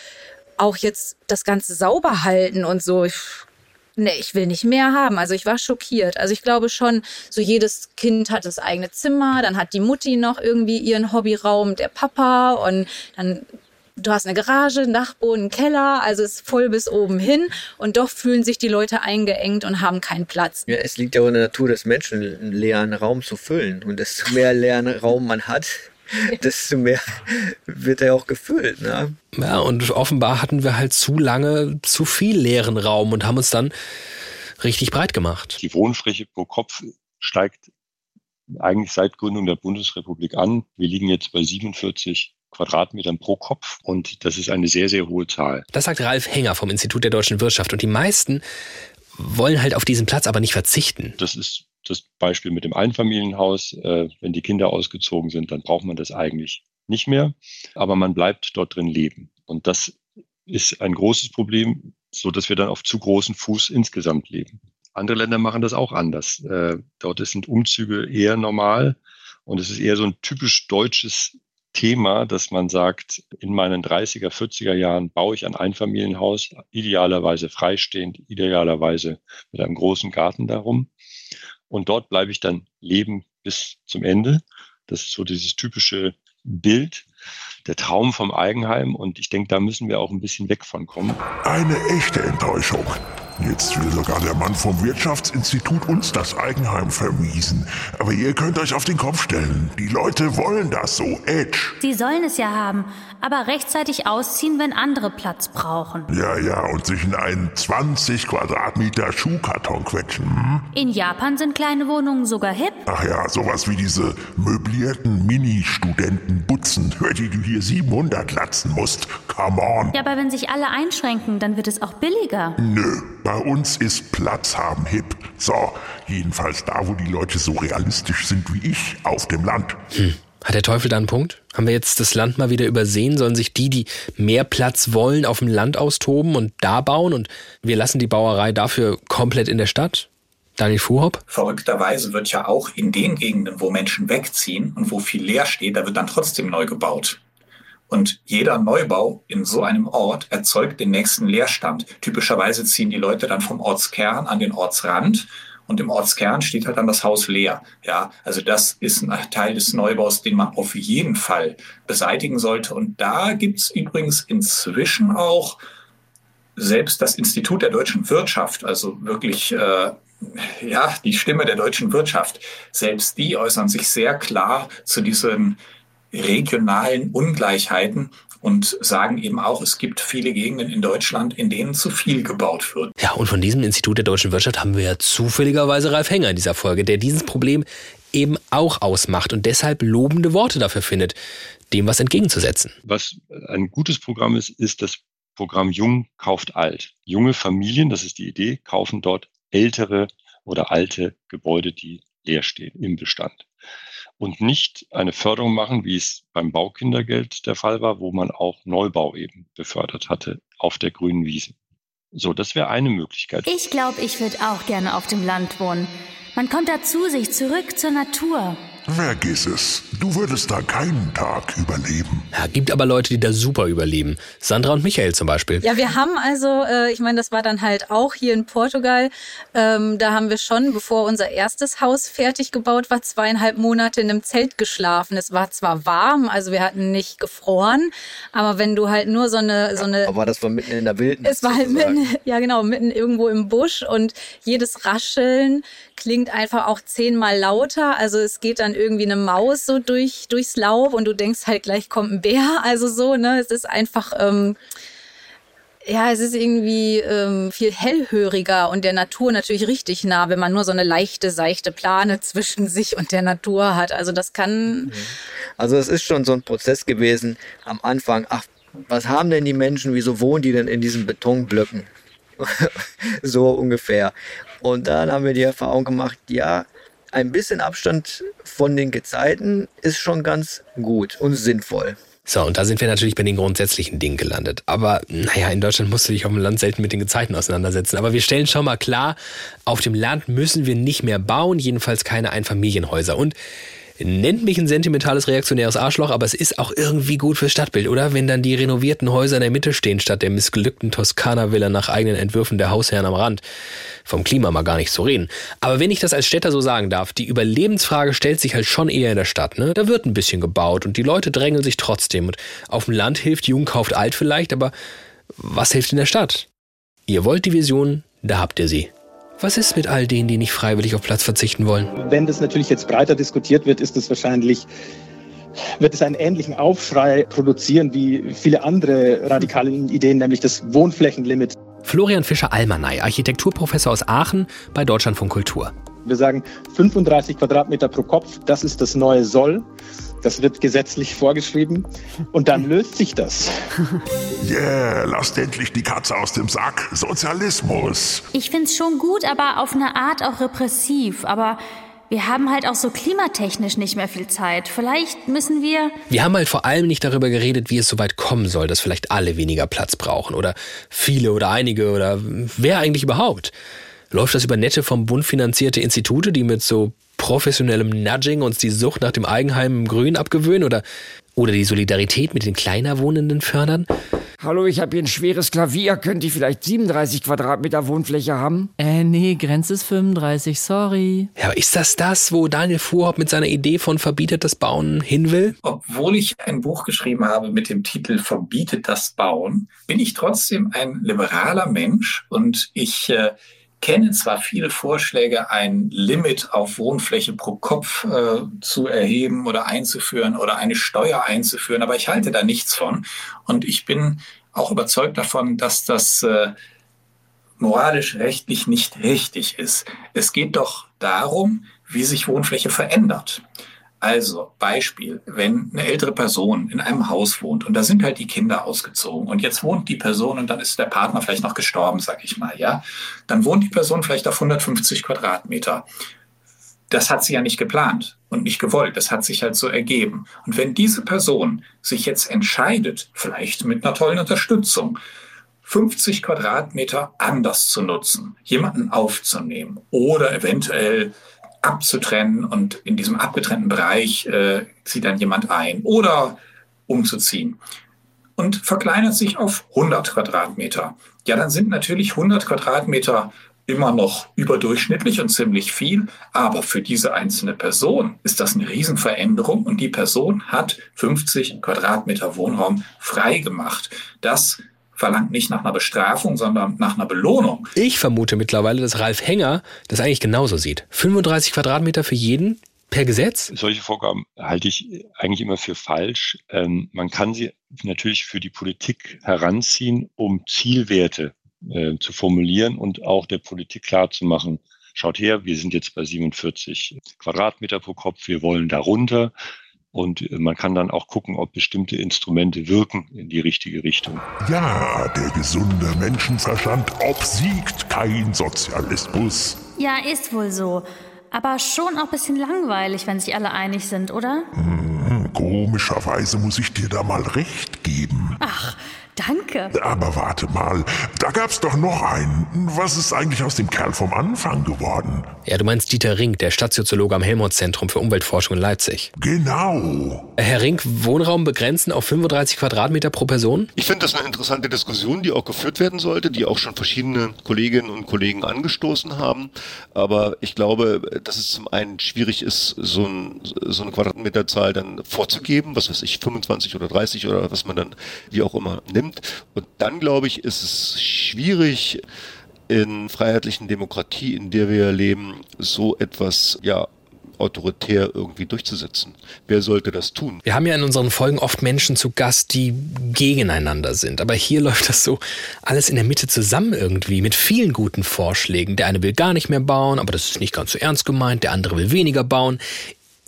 auch jetzt das Ganze sauber halten und so. Nee, ich will nicht mehr haben. Also ich war schockiert. Also ich glaube schon, so jedes Kind hat das eigene Zimmer, dann hat die Mutti noch irgendwie ihren Hobbyraum, der Papa und dann du hast eine Garage, einen Dachboden, einen Keller, also es ist voll bis oben hin und doch fühlen sich die Leute eingeengt und haben keinen Platz. Ja, es liegt ja in der Natur des Menschen, einen leeren Raum zu füllen. Und desto mehr leeren Raum man hat, desto mehr wird er auch gefüllt. Ne? Ja, und offenbar hatten wir halt zu lange zu viel leeren Raum und haben uns dann richtig breit gemacht. Die Wohnfläche pro Kopf steigt eigentlich seit Gründung der Bundesrepublik an. Wir liegen jetzt bei 47 Quadratmetern pro Kopf und das ist eine sehr, sehr hohe Zahl. Das sagt Ralf Henger vom Institut der deutschen Wirtschaft. Und die meisten wollen halt auf diesen Platz aber nicht verzichten. Das ist das Beispiel mit dem Einfamilienhaus. Äh, wenn die Kinder ausgezogen sind, dann braucht man das eigentlich nicht mehr. Aber man bleibt dort drin leben. Und das ist ein großes Problem, so dass wir dann auf zu großen Fuß insgesamt leben. Andere Länder machen das auch anders. Äh, dort sind Umzüge eher normal und es ist eher so ein typisch deutsches Thema, dass man sagt, in meinen 30er, 40er Jahren baue ich ein Einfamilienhaus, idealerweise freistehend, idealerweise mit einem großen Garten darum. Und dort bleibe ich dann leben bis zum Ende. Das ist so dieses typische Bild, der Traum vom Eigenheim. Und ich denke, da müssen wir auch ein bisschen weg von kommen. Eine echte Enttäuschung. Jetzt will sogar der Mann vom Wirtschaftsinstitut uns das Eigenheim vermiesen. Aber ihr könnt euch auf den Kopf stellen. Die Leute wollen das so, Edge. Sie sollen es ja haben, aber rechtzeitig ausziehen, wenn andere Platz brauchen. Ja, ja, und sich in einen 20 Quadratmeter Schuhkarton quetschen. Hm? In Japan sind kleine Wohnungen sogar hip. Ach ja, sowas wie diese möblierten Mini-Studenten-Butzen, für die du hier 700 latzen musst. Come on. Ja, aber wenn sich alle einschränken, dann wird es auch billiger. Nö, bei uns ist Platz haben hip. So, jedenfalls da, wo die Leute so realistisch sind wie ich, auf dem Land. Hm. Hat der Teufel da einen Punkt? Haben wir jetzt das Land mal wieder übersehen? Sollen sich die, die mehr Platz wollen, auf dem Land austoben und da bauen und wir lassen die Bauerei dafür komplett in der Stadt? Daniel Fuhrhopp? Verrückterweise wird ja auch in den Gegenden, wo Menschen wegziehen und wo viel leer steht, da wird dann trotzdem neu gebaut. Und jeder Neubau in so einem Ort erzeugt den nächsten Leerstand. Typischerweise ziehen die Leute dann vom Ortskern an den Ortsrand und im Ortskern steht halt dann das Haus leer. Ja, also das ist ein Teil des Neubaus, den man auf jeden Fall beseitigen sollte. Und da gibt's übrigens inzwischen auch selbst das Institut der deutschen Wirtschaft, also wirklich äh, ja die Stimme der deutschen Wirtschaft, selbst die äußern sich sehr klar zu diesen regionalen Ungleichheiten und sagen eben auch, es gibt viele Gegenden in Deutschland, in denen zu viel gebaut wird. Ja, und von diesem Institut der deutschen Wirtschaft haben wir ja zufälligerweise Ralf Hänger in dieser Folge, der dieses Problem eben auch ausmacht und deshalb lobende Worte dafür findet, dem was entgegenzusetzen. Was ein gutes Programm ist, ist das Programm Jung kauft alt. Junge Familien, das ist die Idee, kaufen dort ältere oder alte Gebäude, die leer stehen im Bestand. Und nicht eine Förderung machen, wie es beim Baukindergeld der Fall war, wo man auch Neubau eben befördert hatte auf der grünen Wiese. So, das wäre eine Möglichkeit. Ich glaube, ich würde auch gerne auf dem Land wohnen. Man kommt dazu sich, zurück zur Natur. Vergiss es. Du würdest da keinen Tag überleben. Ja, gibt aber Leute, die da super überleben. Sandra und Michael zum Beispiel. Ja, wir haben also, äh, ich meine, das war dann halt auch hier in Portugal. Ähm, da haben wir schon, bevor unser erstes Haus fertig gebaut war, zweieinhalb Monate in einem Zelt geschlafen. Es war zwar warm, also wir hatten nicht gefroren, aber wenn du halt nur so eine, so eine. Aber das war mitten in der Wildnis. Es war halt mitten, ja genau, mitten irgendwo im Busch und jedes Rascheln klingt einfach auch zehnmal lauter. Also es geht dann irgendwie eine Maus so durch, durchs Laub und du denkst halt, gleich kommt ein Bär. Also so, ne? Es ist einfach, ähm, ja, es ist irgendwie ähm, viel hellhöriger und der Natur natürlich richtig nah, wenn man nur so eine leichte, seichte Plane zwischen sich und der Natur hat. Also das kann. Mhm. Also es ist schon so ein Prozess gewesen am Anfang. Ach, was haben denn die Menschen? Wieso wohnen die denn in diesen Betonblöcken? so ungefähr. Und dann haben wir die Erfahrung gemacht, ja, ein bisschen Abstand von den Gezeiten ist schon ganz gut und sinnvoll. So, und da sind wir natürlich bei den grundsätzlichen Dingen gelandet. Aber naja, in Deutschland musst du dich auf dem Land selten mit den Gezeiten auseinandersetzen. Aber wir stellen schon mal klar, auf dem Land müssen wir nicht mehr bauen, jedenfalls keine Einfamilienhäuser. Und Nennt mich ein sentimentales reaktionäres Arschloch, aber es ist auch irgendwie gut fürs Stadtbild, oder? Wenn dann die renovierten Häuser in der Mitte stehen, statt der missglückten Toskana-Villa nach eigenen Entwürfen der Hausherren am Rand. Vom Klima mal gar nicht zu reden. Aber wenn ich das als Städter so sagen darf, die Überlebensfrage stellt sich halt schon eher in der Stadt, ne? Da wird ein bisschen gebaut und die Leute drängeln sich trotzdem. Und auf dem Land hilft Jung kauft alt vielleicht, aber was hilft in der Stadt? Ihr wollt die Vision, da habt ihr sie. Was ist mit all denen, die nicht freiwillig auf Platz verzichten wollen? Wenn das natürlich jetzt breiter diskutiert wird, ist es wahrscheinlich wird es einen ähnlichen Aufschrei produzieren wie viele andere radikale Ideen, nämlich das Wohnflächenlimit. Florian Fischer-Almanay, Architekturprofessor aus Aachen bei Deutschlandfunk Kultur. Wir sagen 35 Quadratmeter pro Kopf, das ist das neue Soll. Das wird gesetzlich vorgeschrieben und dann löst sich das. Yeah, lasst endlich die Katze aus dem Sack. Sozialismus. Ich find's schon gut, aber auf eine Art auch repressiv. Aber wir haben halt auch so klimatechnisch nicht mehr viel Zeit. Vielleicht müssen wir. Wir haben halt vor allem nicht darüber geredet, wie es so weit kommen soll, dass vielleicht alle weniger Platz brauchen oder viele oder einige oder wer eigentlich überhaupt. Läuft das über nette vom Bund finanzierte Institute, die mit so professionellem Nudging uns die Sucht nach dem Eigenheim im Grün abgewöhnen oder, oder die Solidarität mit den kleiner Wohnenden fördern? Hallo, ich habe hier ein schweres Klavier. Könnt ihr vielleicht 37 Quadratmeter Wohnfläche haben? Äh, nee, Grenze ist 35, sorry. Ja, aber ist das das, wo Daniel Fuhrhoff mit seiner Idee von verbietet das Bauen hin will? Obwohl ich ein Buch geschrieben habe mit dem Titel Verbietet das Bauen, bin ich trotzdem ein liberaler Mensch und ich äh, kenne zwar viele Vorschläge, ein Limit auf Wohnfläche pro Kopf äh, zu erheben oder einzuführen oder eine Steuer einzuführen, aber ich halte da nichts von. Und ich bin auch überzeugt davon, dass das äh, moralisch rechtlich nicht richtig ist. Es geht doch darum, wie sich Wohnfläche verändert. Also Beispiel, wenn eine ältere Person in einem Haus wohnt und da sind halt die Kinder ausgezogen und jetzt wohnt die Person und dann ist der Partner vielleicht noch gestorben, sag ich mal, ja, dann wohnt die Person vielleicht auf 150 Quadratmeter. Das hat sie ja nicht geplant und nicht gewollt. Das hat sich halt so ergeben. Und wenn diese Person sich jetzt entscheidet, vielleicht mit einer tollen Unterstützung, 50 Quadratmeter anders zu nutzen, jemanden aufzunehmen oder eventuell abzutrennen und in diesem abgetrennten Bereich äh, zieht dann jemand ein oder umzuziehen und verkleinert sich auf 100 Quadratmeter. Ja, dann sind natürlich 100 Quadratmeter immer noch überdurchschnittlich und ziemlich viel, aber für diese einzelne Person ist das eine Riesenveränderung und die Person hat 50 Quadratmeter Wohnraum frei gemacht. Das verlangt nicht nach einer Bestrafung, sondern nach einer Belohnung. Ich vermute mittlerweile, dass Ralf Hänger das eigentlich genauso sieht. 35 Quadratmeter für jeden, per Gesetz? Solche Vorgaben halte ich eigentlich immer für falsch. Ähm, man kann sie natürlich für die Politik heranziehen, um Zielwerte äh, zu formulieren und auch der Politik klarzumachen, schaut her, wir sind jetzt bei 47 Quadratmeter pro Kopf, wir wollen darunter. Und äh, man kann dann auch gucken, ob bestimmte Instrumente wirken in die richtige Richtung. Ja, der gesunde Menschenverstand obsiegt kein Sozialismus. Ja, ist wohl so. Aber schon auch ein bisschen langweilig, wenn sich alle einig sind, oder? Hm, komischerweise muss ich dir da mal recht geben. Ach, Danke. Aber warte mal, da gab's doch noch einen. Was ist eigentlich aus dem Kerl vom Anfang geworden? Ja, du meinst Dieter Rink, der Stadtsoziologe am Helmholtz-Zentrum für Umweltforschung in Leipzig. Genau. Herr Rink, Wohnraum begrenzen auf 35 Quadratmeter pro Person? Ich finde das eine interessante Diskussion, die auch geführt werden sollte, die auch schon verschiedene Kolleginnen und Kollegen angestoßen haben. Aber ich glaube, dass es zum einen schwierig ist, so, ein, so eine Quadratmeterzahl dann vorzugeben, was weiß ich, 25 oder 30 oder was man dann wie auch immer nimmt nimmt. Und dann, glaube ich, ist es schwierig, in freiheitlichen Demokratie, in der wir leben, so etwas, ja, autoritär irgendwie durchzusetzen. Wer sollte das tun? Wir haben ja in unseren Folgen oft Menschen zu Gast, die gegeneinander sind. Aber hier läuft das so alles in der Mitte zusammen irgendwie mit vielen guten Vorschlägen. Der eine will gar nicht mehr bauen, aber das ist nicht ganz so ernst gemeint. Der andere will weniger bauen.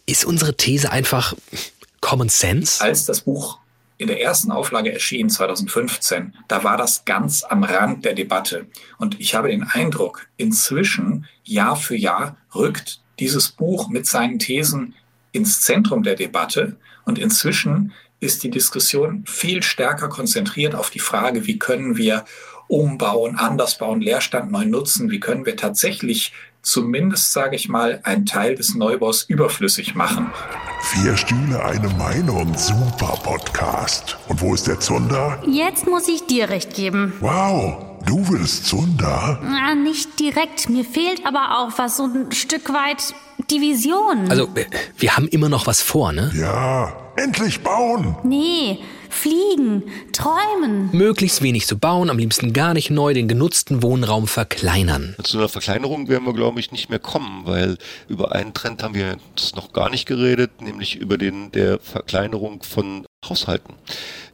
Ist unsere These einfach Common Sense? Als das Buch in der ersten Auflage erschien 2015, da war das ganz am Rand der Debatte. Und ich habe den Eindruck, inzwischen, Jahr für Jahr, rückt dieses Buch mit seinen Thesen ins Zentrum der Debatte. Und inzwischen ist die Diskussion viel stärker konzentriert auf die Frage, wie können wir umbauen, anders bauen, Leerstand neu nutzen, wie können wir tatsächlich zumindest, sage ich mal, einen Teil des Neubaus überflüssig machen. Vier Stühle, eine Meinung. Super Podcast. Und wo ist der Zunder? Jetzt muss ich dir recht geben. Wow, du willst Zunder? Na, nicht direkt. Mir fehlt aber auch was, so ein Stück weit die Vision. Also, wir haben immer noch was vor, ne? Ja, endlich bauen. Nee, fliegen, träumen. Möglichst wenig zu bauen, am liebsten gar nicht neu, den genutzten Wohnraum verkleinern. Zu einer Verkleinerung werden wir, glaube ich, nicht mehr kommen, weil über einen Trend haben wir jetzt noch gar nicht geredet, nämlich über den der Verkleinerung von Haushalten.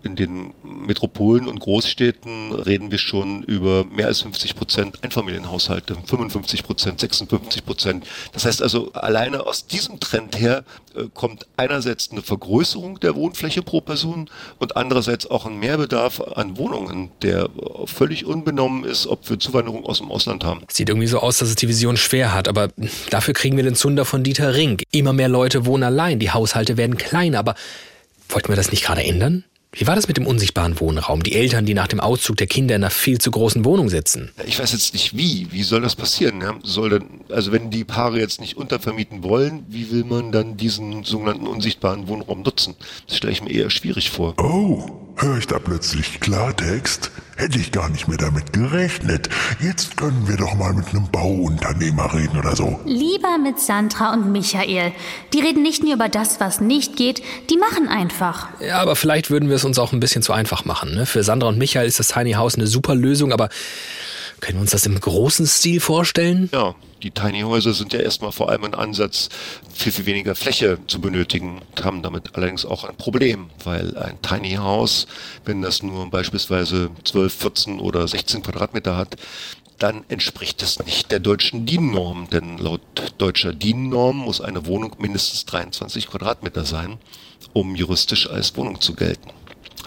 In den Metropolen und Großstädten reden wir schon über mehr als 50 Prozent Einfamilienhaushalte, 55 Prozent, 56 Prozent. Das heißt also, alleine aus diesem Trend her äh, kommt einerseits eine Vergrößerung der Wohnfläche pro Person und andererseits auch ein Mehrbedarf an Wohnungen, der völlig unbenommen ist, ob wir Zuwanderung aus dem Ausland haben. Sieht irgendwie so aus, dass es die Vision schwer hat, aber dafür kriegen wir den Zunder von Dieter Rink. Immer mehr Leute wohnen allein, die Haushalte werden kleiner, aber wollten wir das nicht gerade ändern? Wie war das mit dem unsichtbaren Wohnraum? Die Eltern, die nach dem Auszug der Kinder in einer viel zu großen Wohnung sitzen. Ich weiß jetzt nicht wie. Wie soll das passieren? Ja? Soll dann, also wenn die Paare jetzt nicht untervermieten wollen, wie will man dann diesen sogenannten unsichtbaren Wohnraum nutzen? Das stelle ich mir eher schwierig vor. Oh, höre ich da plötzlich Klartext? Hätte ich gar nicht mehr damit gerechnet. Jetzt können wir doch mal mit einem Bauunternehmer reden oder so. Lieber mit Sandra und Michael. Die reden nicht nur über das, was nicht geht, die machen einfach. Ja, aber vielleicht würden wir es uns auch ein bisschen zu einfach machen. Ne? Für Sandra und Michael ist das Tiny House eine super Lösung, aber können wir uns das im großen Stil vorstellen? Ja, die Tiny Häuser sind ja erstmal vor allem ein Ansatz, viel, viel weniger Fläche zu benötigen, haben damit allerdings auch ein Problem, weil ein Tiny House, wenn das nur beispielsweise 12, 14 oder 16 Quadratmeter hat, dann entspricht es nicht der deutschen DIN-Norm, denn laut deutscher DIN-Norm muss eine Wohnung mindestens 23 Quadratmeter sein, um juristisch als Wohnung zu gelten.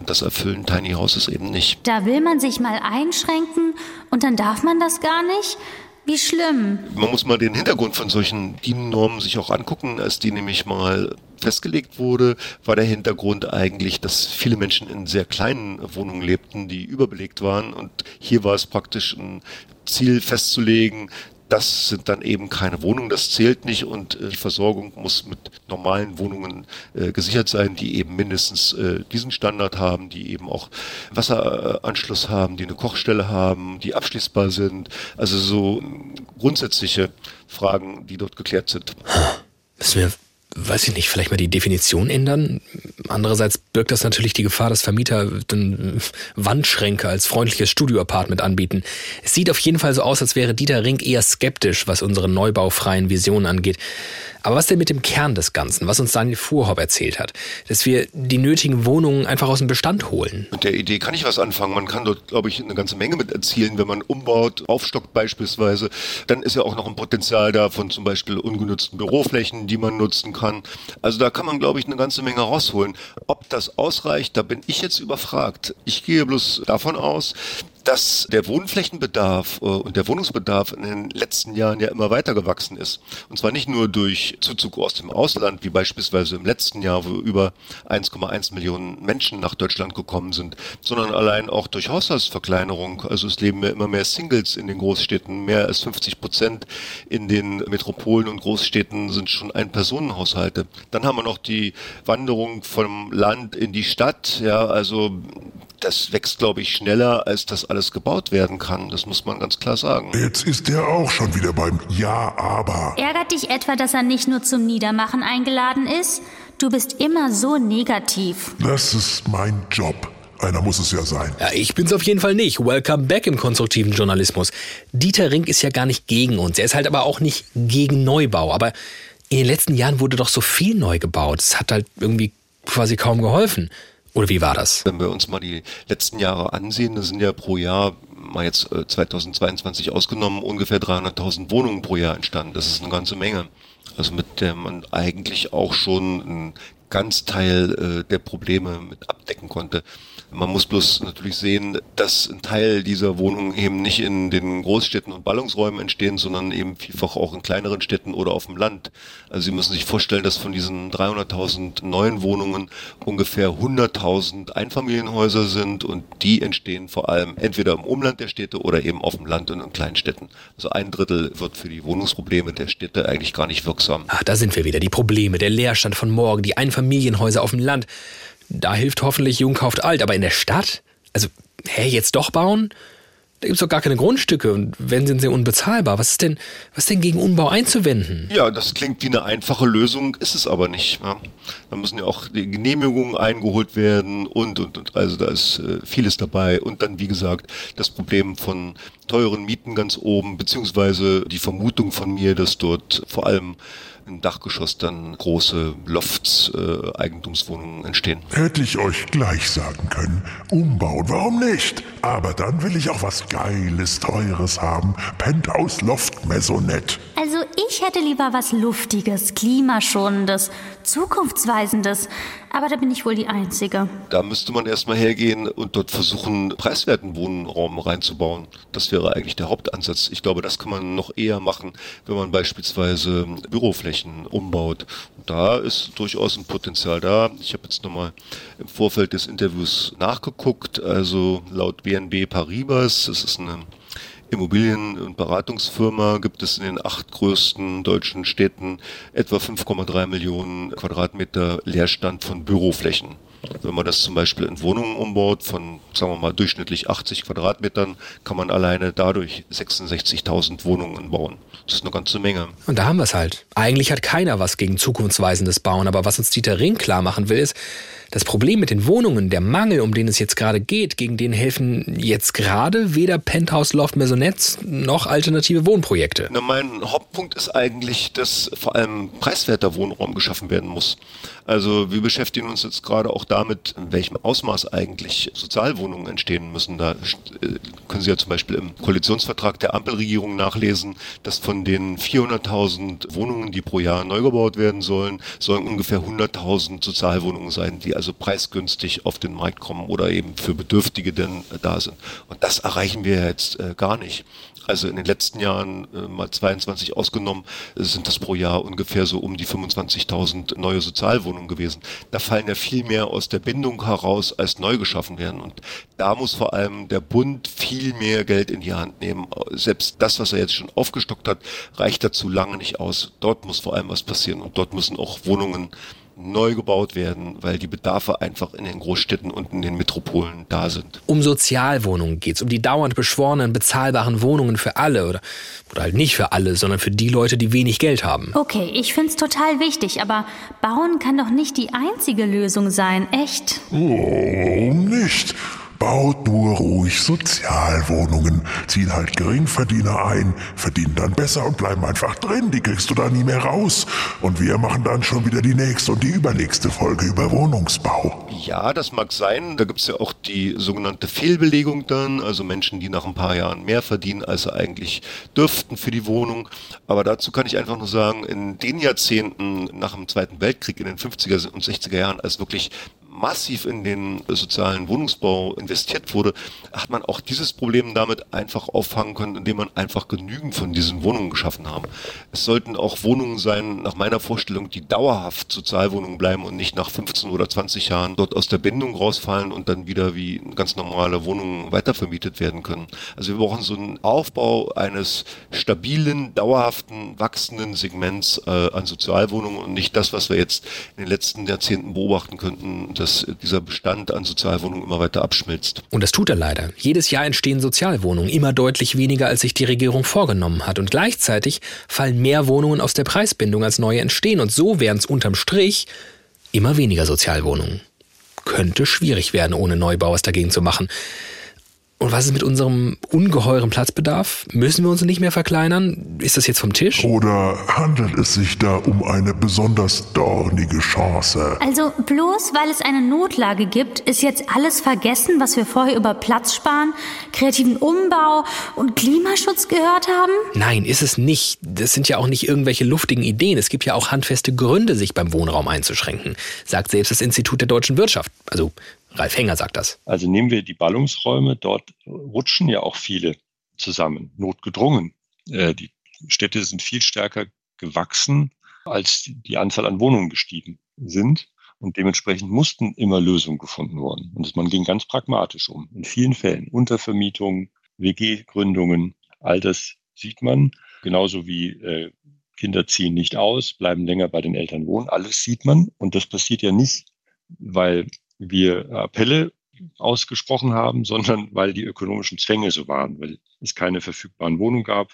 Und das erfüllen Tiny Houses eben nicht. Da will man sich mal einschränken und dann darf man das gar nicht? Wie schlimm. Man muss mal den Hintergrund von solchen DIN-Normen sich auch angucken. Als die nämlich mal festgelegt wurde, war der Hintergrund eigentlich, dass viele Menschen in sehr kleinen Wohnungen lebten, die überbelegt waren. Und hier war es praktisch ein Ziel festzulegen, das sind dann eben keine Wohnungen, das zählt nicht und äh, die Versorgung muss mit normalen Wohnungen äh, gesichert sein, die eben mindestens äh, diesen Standard haben, die eben auch Wasseranschluss haben, die eine Kochstelle haben, die abschließbar sind. Also so grundsätzliche Fragen, die dort geklärt sind. Müssen wir weiß ich nicht, vielleicht mal die Definition ändern. Andererseits birgt das natürlich die Gefahr, dass Vermieter dann Wandschränke als freundliches Studioapartment anbieten. Es sieht auf jeden Fall so aus, als wäre Dieter Rink eher skeptisch, was unsere neubaufreien Visionen angeht. Aber was denn mit dem Kern des Ganzen, was uns Daniel Fuhrhopp erzählt hat? Dass wir die nötigen Wohnungen einfach aus dem Bestand holen. Mit der Idee kann ich was anfangen. Man kann dort, glaube ich, eine ganze Menge mit erzielen, wenn man umbaut, aufstockt beispielsweise. Dann ist ja auch noch ein Potenzial da von zum Beispiel ungenutzten Büroflächen, die man nutzen kann. Also da kann man, glaube ich, eine ganze Menge rausholen. Ob das ausreicht, da bin ich jetzt überfragt. Ich gehe bloß davon aus, dass der Wohnflächenbedarf äh, und der Wohnungsbedarf in den letzten Jahren ja immer weiter gewachsen ist. Und zwar nicht nur durch Zuzug aus dem Ausland, wie beispielsweise im letzten Jahr, wo über 1,1 Millionen Menschen nach Deutschland gekommen sind, sondern allein auch durch Haushaltsverkleinerung. Also es leben ja immer mehr Singles in den Großstädten. Mehr als 50 Prozent in den Metropolen und Großstädten sind schon Ein-Personen-Haushalte. Dann haben wir noch die Wanderung vom Land in die Stadt. Ja, also das wächst, glaube ich, schneller, als das alles gebaut werden kann. Das muss man ganz klar sagen. Jetzt ist der auch schon wieder beim Ja, aber. Ärgert dich etwa, dass er nicht nur zum Niedermachen eingeladen ist? Du bist immer so negativ. Das ist mein Job. Einer muss es ja sein. Ja, ich bin's auf jeden Fall nicht. Welcome back im konstruktiven Journalismus. Dieter Rink ist ja gar nicht gegen uns. Er ist halt aber auch nicht gegen Neubau. Aber in den letzten Jahren wurde doch so viel neu gebaut. Es hat halt irgendwie quasi kaum geholfen. Oder wie war das? Wenn wir uns mal die letzten Jahre ansehen, das sind ja pro Jahr, mal jetzt 2022 äh, ausgenommen, ungefähr 300.000 Wohnungen pro Jahr entstanden. Das ist eine ganze Menge. Also mit der man eigentlich auch schon einen ganz Teil äh, der Probleme mit abdecken konnte. Man muss bloß natürlich sehen, dass ein Teil dieser Wohnungen eben nicht in den Großstädten und Ballungsräumen entstehen, sondern eben vielfach auch in kleineren Städten oder auf dem Land. Also Sie müssen sich vorstellen, dass von diesen 300.000 neuen Wohnungen ungefähr 100.000 Einfamilienhäuser sind und die entstehen vor allem entweder im Umland der Städte oder eben auf dem Land und in kleinen Städten. Also ein Drittel wird für die Wohnungsprobleme der Städte eigentlich gar nicht wirksam. Ah, da sind wir wieder. Die Probleme, der Leerstand von morgen, die Einfamilienhäuser auf dem Land. Da hilft hoffentlich Jung kauft alt, aber in der Stadt? Also, hä, jetzt doch bauen? Da gibt's doch gar keine Grundstücke und wenn sind sie unbezahlbar. Was ist denn, was denn gegen Umbau einzuwenden? Ja, das klingt wie eine einfache Lösung, ist es aber nicht. Ja. Da müssen ja auch die Genehmigungen eingeholt werden und, und, und. Also da ist äh, vieles dabei. Und dann, wie gesagt, das Problem von teuren Mieten ganz oben, beziehungsweise die Vermutung von mir, dass dort vor allem im Dachgeschoss dann große Lofts, äh, Eigentumswohnungen entstehen. Hätte ich euch gleich sagen können, umbauen, warum nicht? Aber dann will ich auch was Geiles, Teures haben. Penthouse Loft Maisonette. Also ich hätte lieber was Luftiges, Klimaschonendes, Zukunftsweisendes. Aber da bin ich wohl die Einzige. Da müsste man erstmal hergehen und dort versuchen, preiswerten Wohnraum reinzubauen. Das wäre eigentlich der Hauptansatz. Ich glaube, das kann man noch eher machen, wenn man beispielsweise Büroflächen umbaut. Und da ist durchaus ein Potenzial da. Ich habe jetzt nochmal im Vorfeld des Interviews nachgeguckt. Also laut BNB Paribas, das ist eine Immobilien- und Beratungsfirma gibt es in den acht größten deutschen Städten etwa 5,3 Millionen Quadratmeter Leerstand von Büroflächen. Wenn man das zum Beispiel in Wohnungen umbaut von, sagen wir mal, durchschnittlich 80 Quadratmetern, kann man alleine dadurch 66.000 Wohnungen bauen. Das ist eine ganze Menge. Und da haben wir es halt. Eigentlich hat keiner was gegen zukunftsweisendes Bauen, aber was uns Dieter Ring klar machen will, ist, das Problem mit den Wohnungen, der Mangel, um den es jetzt gerade geht, gegen den helfen jetzt gerade weder Penthouse Loft Maisonette noch alternative Wohnprojekte. Na, mein Hauptpunkt ist eigentlich, dass vor allem preiswerter Wohnraum geschaffen werden muss. Also wir beschäftigen uns jetzt gerade auch damit, in welchem Ausmaß eigentlich Sozialwohnungen entstehen müssen. Da äh, können Sie ja zum Beispiel im Koalitionsvertrag der Ampelregierung nachlesen, dass von den 400.000 Wohnungen, die pro Jahr neu gebaut werden sollen, sollen ungefähr 100.000 Sozialwohnungen sein, die also preisgünstig auf den Markt kommen oder eben für Bedürftige denn äh, da sind. Und das erreichen wir jetzt äh, gar nicht. Also in den letzten Jahren, äh, mal 22 ausgenommen, sind das pro Jahr ungefähr so um die 25.000 neue Sozialwohnungen gewesen. Da fallen ja viel mehr aus der Bindung heraus, als neu geschaffen werden. Und da muss vor allem der Bund viel mehr Geld in die Hand nehmen. Selbst das, was er jetzt schon aufgestockt hat, reicht dazu lange nicht aus. Dort muss vor allem was passieren und dort müssen auch Wohnungen neu gebaut werden, weil die Bedarfe einfach in den Großstädten und in den Metropolen da sind. Um Sozialwohnungen geht's, um die dauernd beschworenen, bezahlbaren Wohnungen für alle oder, oder halt nicht für alle, sondern für die Leute, die wenig Geld haben. Okay, ich find's total wichtig, aber bauen kann doch nicht die einzige Lösung sein, echt? Oh, warum nicht? Baut nur ruhig Sozialwohnungen, ziehen halt Geringverdiener ein, verdienen dann besser und bleiben einfach drin. Die kriegst du da nie mehr raus. Und wir machen dann schon wieder die nächste und die übernächste Folge über Wohnungsbau. Ja, das mag sein. Da gibt's ja auch die sogenannte Fehlbelegung dann, also Menschen, die nach ein paar Jahren mehr verdienen, als sie eigentlich dürften für die Wohnung. Aber dazu kann ich einfach nur sagen, in den Jahrzehnten nach dem Zweiten Weltkrieg, in den 50er und 60er Jahren, als wirklich massiv in den sozialen Wohnungsbau investiert wurde, hat man auch dieses Problem damit einfach auffangen können, indem man einfach genügend von diesen Wohnungen geschaffen haben. Es sollten auch Wohnungen sein, nach meiner Vorstellung, die dauerhaft Sozialwohnungen bleiben und nicht nach 15 oder 20 Jahren dort aus der Bindung rausfallen und dann wieder wie ganz normale Wohnungen weitervermietet werden können. Also wir brauchen so einen Aufbau eines stabilen, dauerhaften, wachsenden Segments äh, an Sozialwohnungen und nicht das, was wir jetzt in den letzten Jahrzehnten beobachten könnten, dass dieser Bestand an Sozialwohnungen immer weiter abschmilzt. Und das tut er leider. Jedes Jahr entstehen Sozialwohnungen, immer deutlich weniger, als sich die Regierung vorgenommen hat. Und gleichzeitig fallen mehr Wohnungen aus der Preisbindung, als neue entstehen. Und so wären es unterm Strich immer weniger Sozialwohnungen. Könnte schwierig werden, ohne Neubau was dagegen zu machen. Und was ist mit unserem ungeheuren Platzbedarf? Müssen wir uns nicht mehr verkleinern? Ist das jetzt vom Tisch? Oder handelt es sich da um eine besonders dornige Chance? Also bloß weil es eine Notlage gibt, ist jetzt alles vergessen, was wir vorher über Platz sparen, kreativen Umbau und Klimaschutz gehört haben? Nein, ist es nicht. Das sind ja auch nicht irgendwelche luftigen Ideen. Es gibt ja auch handfeste Gründe, sich beim Wohnraum einzuschränken, sagt selbst das Institut der deutschen Wirtschaft. Also Ralf Henger sagt das. Also nehmen wir die Ballungsräume, dort rutschen ja auch viele zusammen, notgedrungen. Äh, die Städte sind viel stärker gewachsen, als die Anzahl an Wohnungen gestiegen sind. Und dementsprechend mussten immer Lösungen gefunden worden. Und man ging ganz pragmatisch um. In vielen Fällen Untervermietung, WG-Gründungen, all das sieht man. Genauso wie äh, Kinder ziehen nicht aus, bleiben länger bei den Eltern wohnen. Alles sieht man. Und das passiert ja nicht, weil wir Appelle ausgesprochen haben, sondern weil die ökonomischen Zwänge so waren, weil es keine verfügbaren Wohnungen gab,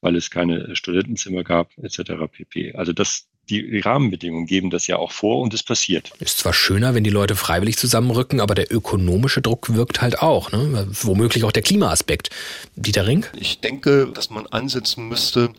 weil es keine Studentenzimmer gab, etc. pp. Also das, die Rahmenbedingungen geben das ja auch vor und es passiert. Ist zwar schöner, wenn die Leute freiwillig zusammenrücken, aber der ökonomische Druck wirkt halt auch. Ne? Womöglich auch der Klimaaspekt. Dieter Ring? Ich denke, dass man ansetzen müsste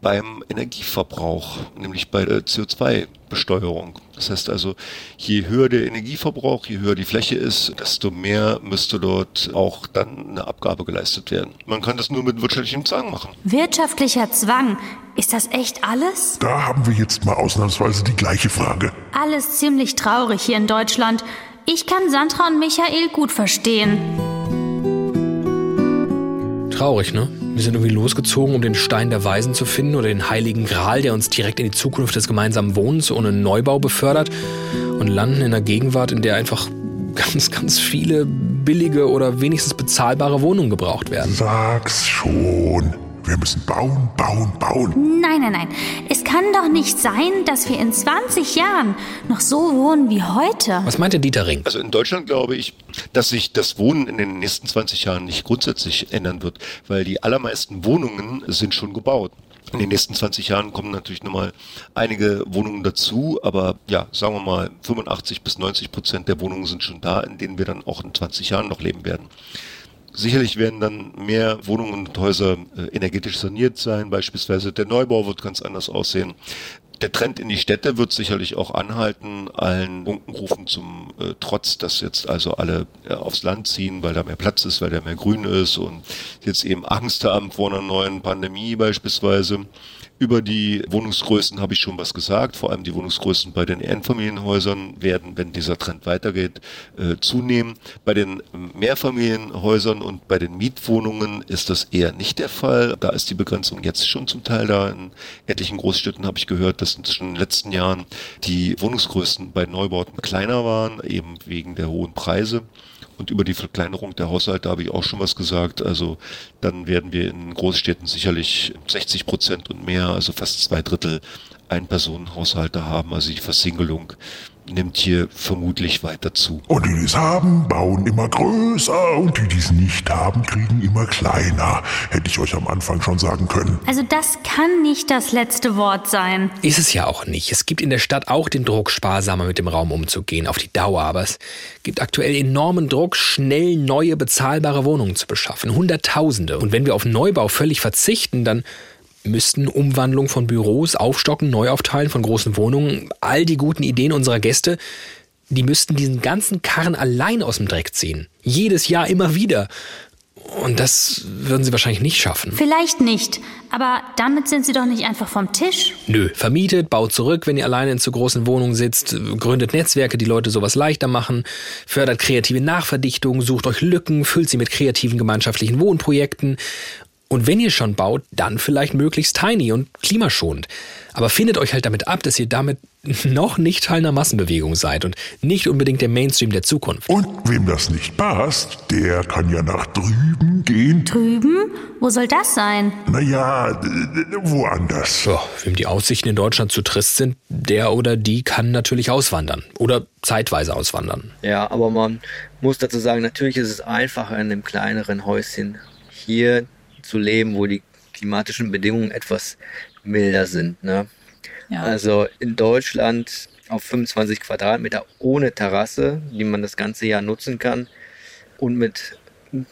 beim Energieverbrauch, nämlich bei der CO2-Besteuerung. Das heißt also, je höher der Energieverbrauch, je höher die Fläche ist, desto mehr müsste dort auch dann eine Abgabe geleistet werden. Man kann das nur mit wirtschaftlichem Zwang machen. Wirtschaftlicher Zwang? Ist das echt alles? Da haben wir jetzt mal ausnahmsweise die gleiche Frage. Alles ziemlich traurig hier in Deutschland. Ich kann Sandra und Michael gut verstehen. Traurig, ne? Wir sind irgendwie losgezogen, um den Stein der Weisen zu finden oder den heiligen Gral, der uns direkt in die Zukunft des gemeinsamen Wohnens ohne Neubau befördert und landen in einer Gegenwart, in der einfach ganz, ganz viele billige oder wenigstens bezahlbare Wohnungen gebraucht werden. Sag's schon. Wir müssen bauen, bauen, bauen. Nein, nein, nein. Es kann doch nicht sein, dass wir in 20 Jahren noch so wohnen wie heute. Was meint der Dieter Ring? Also in Deutschland glaube ich, dass sich das Wohnen in den nächsten 20 Jahren nicht grundsätzlich ändern wird, weil die allermeisten Wohnungen sind schon gebaut. In den nächsten 20 Jahren kommen natürlich nochmal einige Wohnungen dazu, aber ja, sagen wir mal, 85 bis 90 Prozent der Wohnungen sind schon da, in denen wir dann auch in 20 Jahren noch leben werden. Sicherlich werden dann mehr Wohnungen und Häuser äh, energetisch saniert sein. Beispielsweise der Neubau wird ganz anders aussehen. Der Trend in die Städte wird sicherlich auch anhalten, allen Unkenrufen zum äh, Trotz, dass jetzt also alle äh, aufs Land ziehen, weil da mehr Platz ist, weil da mehr Grün ist und jetzt eben Angst haben vor einer neuen Pandemie beispielsweise. Über die Wohnungsgrößen habe ich schon was gesagt. Vor allem die Wohnungsgrößen bei den Einfamilienhäusern werden, wenn dieser Trend weitergeht, äh, zunehmen. Bei den Mehrfamilienhäusern und bei den Mietwohnungen ist das eher nicht der Fall. Da ist die Begrenzung jetzt schon zum Teil da. In etlichen Großstädten habe ich gehört, dass in den letzten Jahren die Wohnungsgrößen bei Neubauten kleiner waren, eben wegen der hohen Preise. Und über die Verkleinerung der Haushalte habe ich auch schon was gesagt. Also dann werden wir in Großstädten sicherlich 60 Prozent und mehr, also fast zwei Drittel Ein-Personen-Haushalte haben. Also die Versingelung nimmt hier vermutlich weiter zu. Und die, die es haben, bauen immer größer und die, die es nicht haben, kriegen immer kleiner. Hätte ich euch am Anfang schon sagen können. Also das kann nicht das letzte Wort sein. Ist es ja auch nicht. Es gibt in der Stadt auch den Druck, sparsamer mit dem Raum umzugehen, auf die Dauer. Aber es gibt aktuell enormen Druck, schnell neue bezahlbare Wohnungen zu beschaffen. Hunderttausende. Und wenn wir auf Neubau völlig verzichten, dann müssten Umwandlung von Büros, Aufstocken, Neuaufteilen von großen Wohnungen, all die guten Ideen unserer Gäste, die müssten diesen ganzen Karren allein aus dem Dreck ziehen. Jedes Jahr immer wieder. Und das würden sie wahrscheinlich nicht schaffen. Vielleicht nicht, aber damit sind sie doch nicht einfach vom Tisch. Nö, vermietet, baut zurück, wenn ihr alleine in zu großen Wohnungen sitzt, gründet Netzwerke, die Leute sowas leichter machen, fördert kreative Nachverdichtung, sucht euch Lücken, füllt sie mit kreativen gemeinschaftlichen Wohnprojekten und wenn ihr schon baut, dann vielleicht möglichst tiny und klimaschonend. Aber findet euch halt damit ab, dass ihr damit noch nicht Teil einer Massenbewegung seid und nicht unbedingt der Mainstream der Zukunft. Und wem das nicht passt, der kann ja nach drüben gehen. Drüben? Wo soll das sein? Naja, woanders. Ja, wem die Aussichten in Deutschland zu trist sind, der oder die kann natürlich auswandern. Oder zeitweise auswandern. Ja, aber man muss dazu sagen, natürlich ist es einfacher in einem kleineren Häuschen hier zu leben, wo die klimatischen Bedingungen etwas milder sind. Ne? Ja. Also in Deutschland auf 25 Quadratmeter ohne Terrasse, die man das ganze Jahr nutzen kann und mit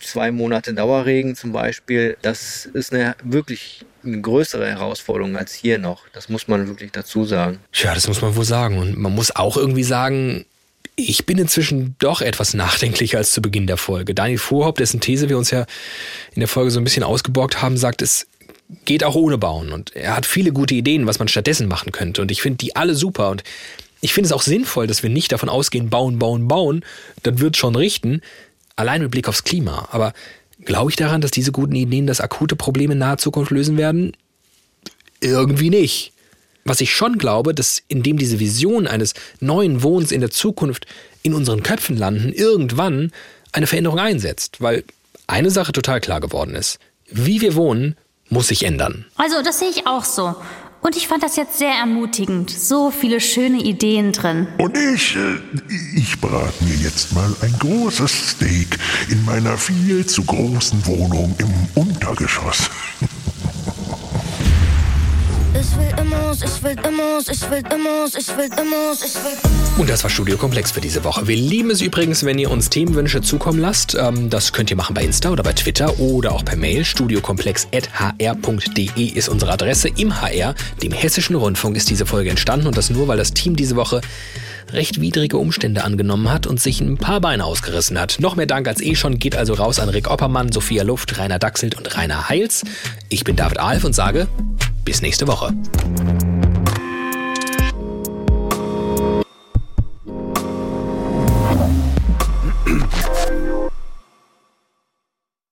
zwei Monate Dauerregen zum Beispiel, das ist eine wirklich eine größere Herausforderung als hier noch. Das muss man wirklich dazu sagen. Tja, das muss man wohl sagen. Und man muss auch irgendwie sagen, ich bin inzwischen doch etwas nachdenklicher als zu Beginn der Folge. Daniel Vorhaupt, dessen These wir uns ja in der Folge so ein bisschen ausgeborgt haben, sagt, es geht auch ohne Bauen. Und er hat viele gute Ideen, was man stattdessen machen könnte. Und ich finde die alle super. Und ich finde es auch sinnvoll, dass wir nicht davon ausgehen, bauen, bauen, bauen. Das wird schon richten. Allein mit Blick aufs Klima. Aber glaube ich daran, dass diese guten Ideen das akute Problem in naher Zukunft lösen werden? Irgendwie nicht. Was ich schon glaube, dass indem diese Vision eines neuen Wohns in der Zukunft in unseren Köpfen landen, irgendwann eine Veränderung einsetzt. Weil eine Sache total klar geworden ist. Wie wir wohnen, muss sich ändern. Also, das sehe ich auch so. Und ich fand das jetzt sehr ermutigend. So viele schöne Ideen drin. Und ich, äh, ich brate mir jetzt mal ein großes Steak in meiner viel zu großen Wohnung im Untergeschoss. Ich will Immos, ich will Immos, ich will Immos, ich will Immos, ich will Und das war Studio Komplex für diese Woche. Wir lieben es übrigens, wenn ihr uns Themenwünsche zukommen lasst. Ähm, das könnt ihr machen bei Insta oder bei Twitter oder auch per Mail. Studiokomplex.hr.de ist unsere Adresse. Im HR, dem Hessischen Rundfunk, ist diese Folge entstanden und das nur, weil das Team diese Woche recht widrige Umstände angenommen hat und sich ein paar Beine ausgerissen hat. Noch mehr Dank als eh schon geht also raus an Rick Oppermann, Sophia Luft, Rainer Dachselt und Rainer Heils. Ich bin David Alf und sage bis nächste Woche.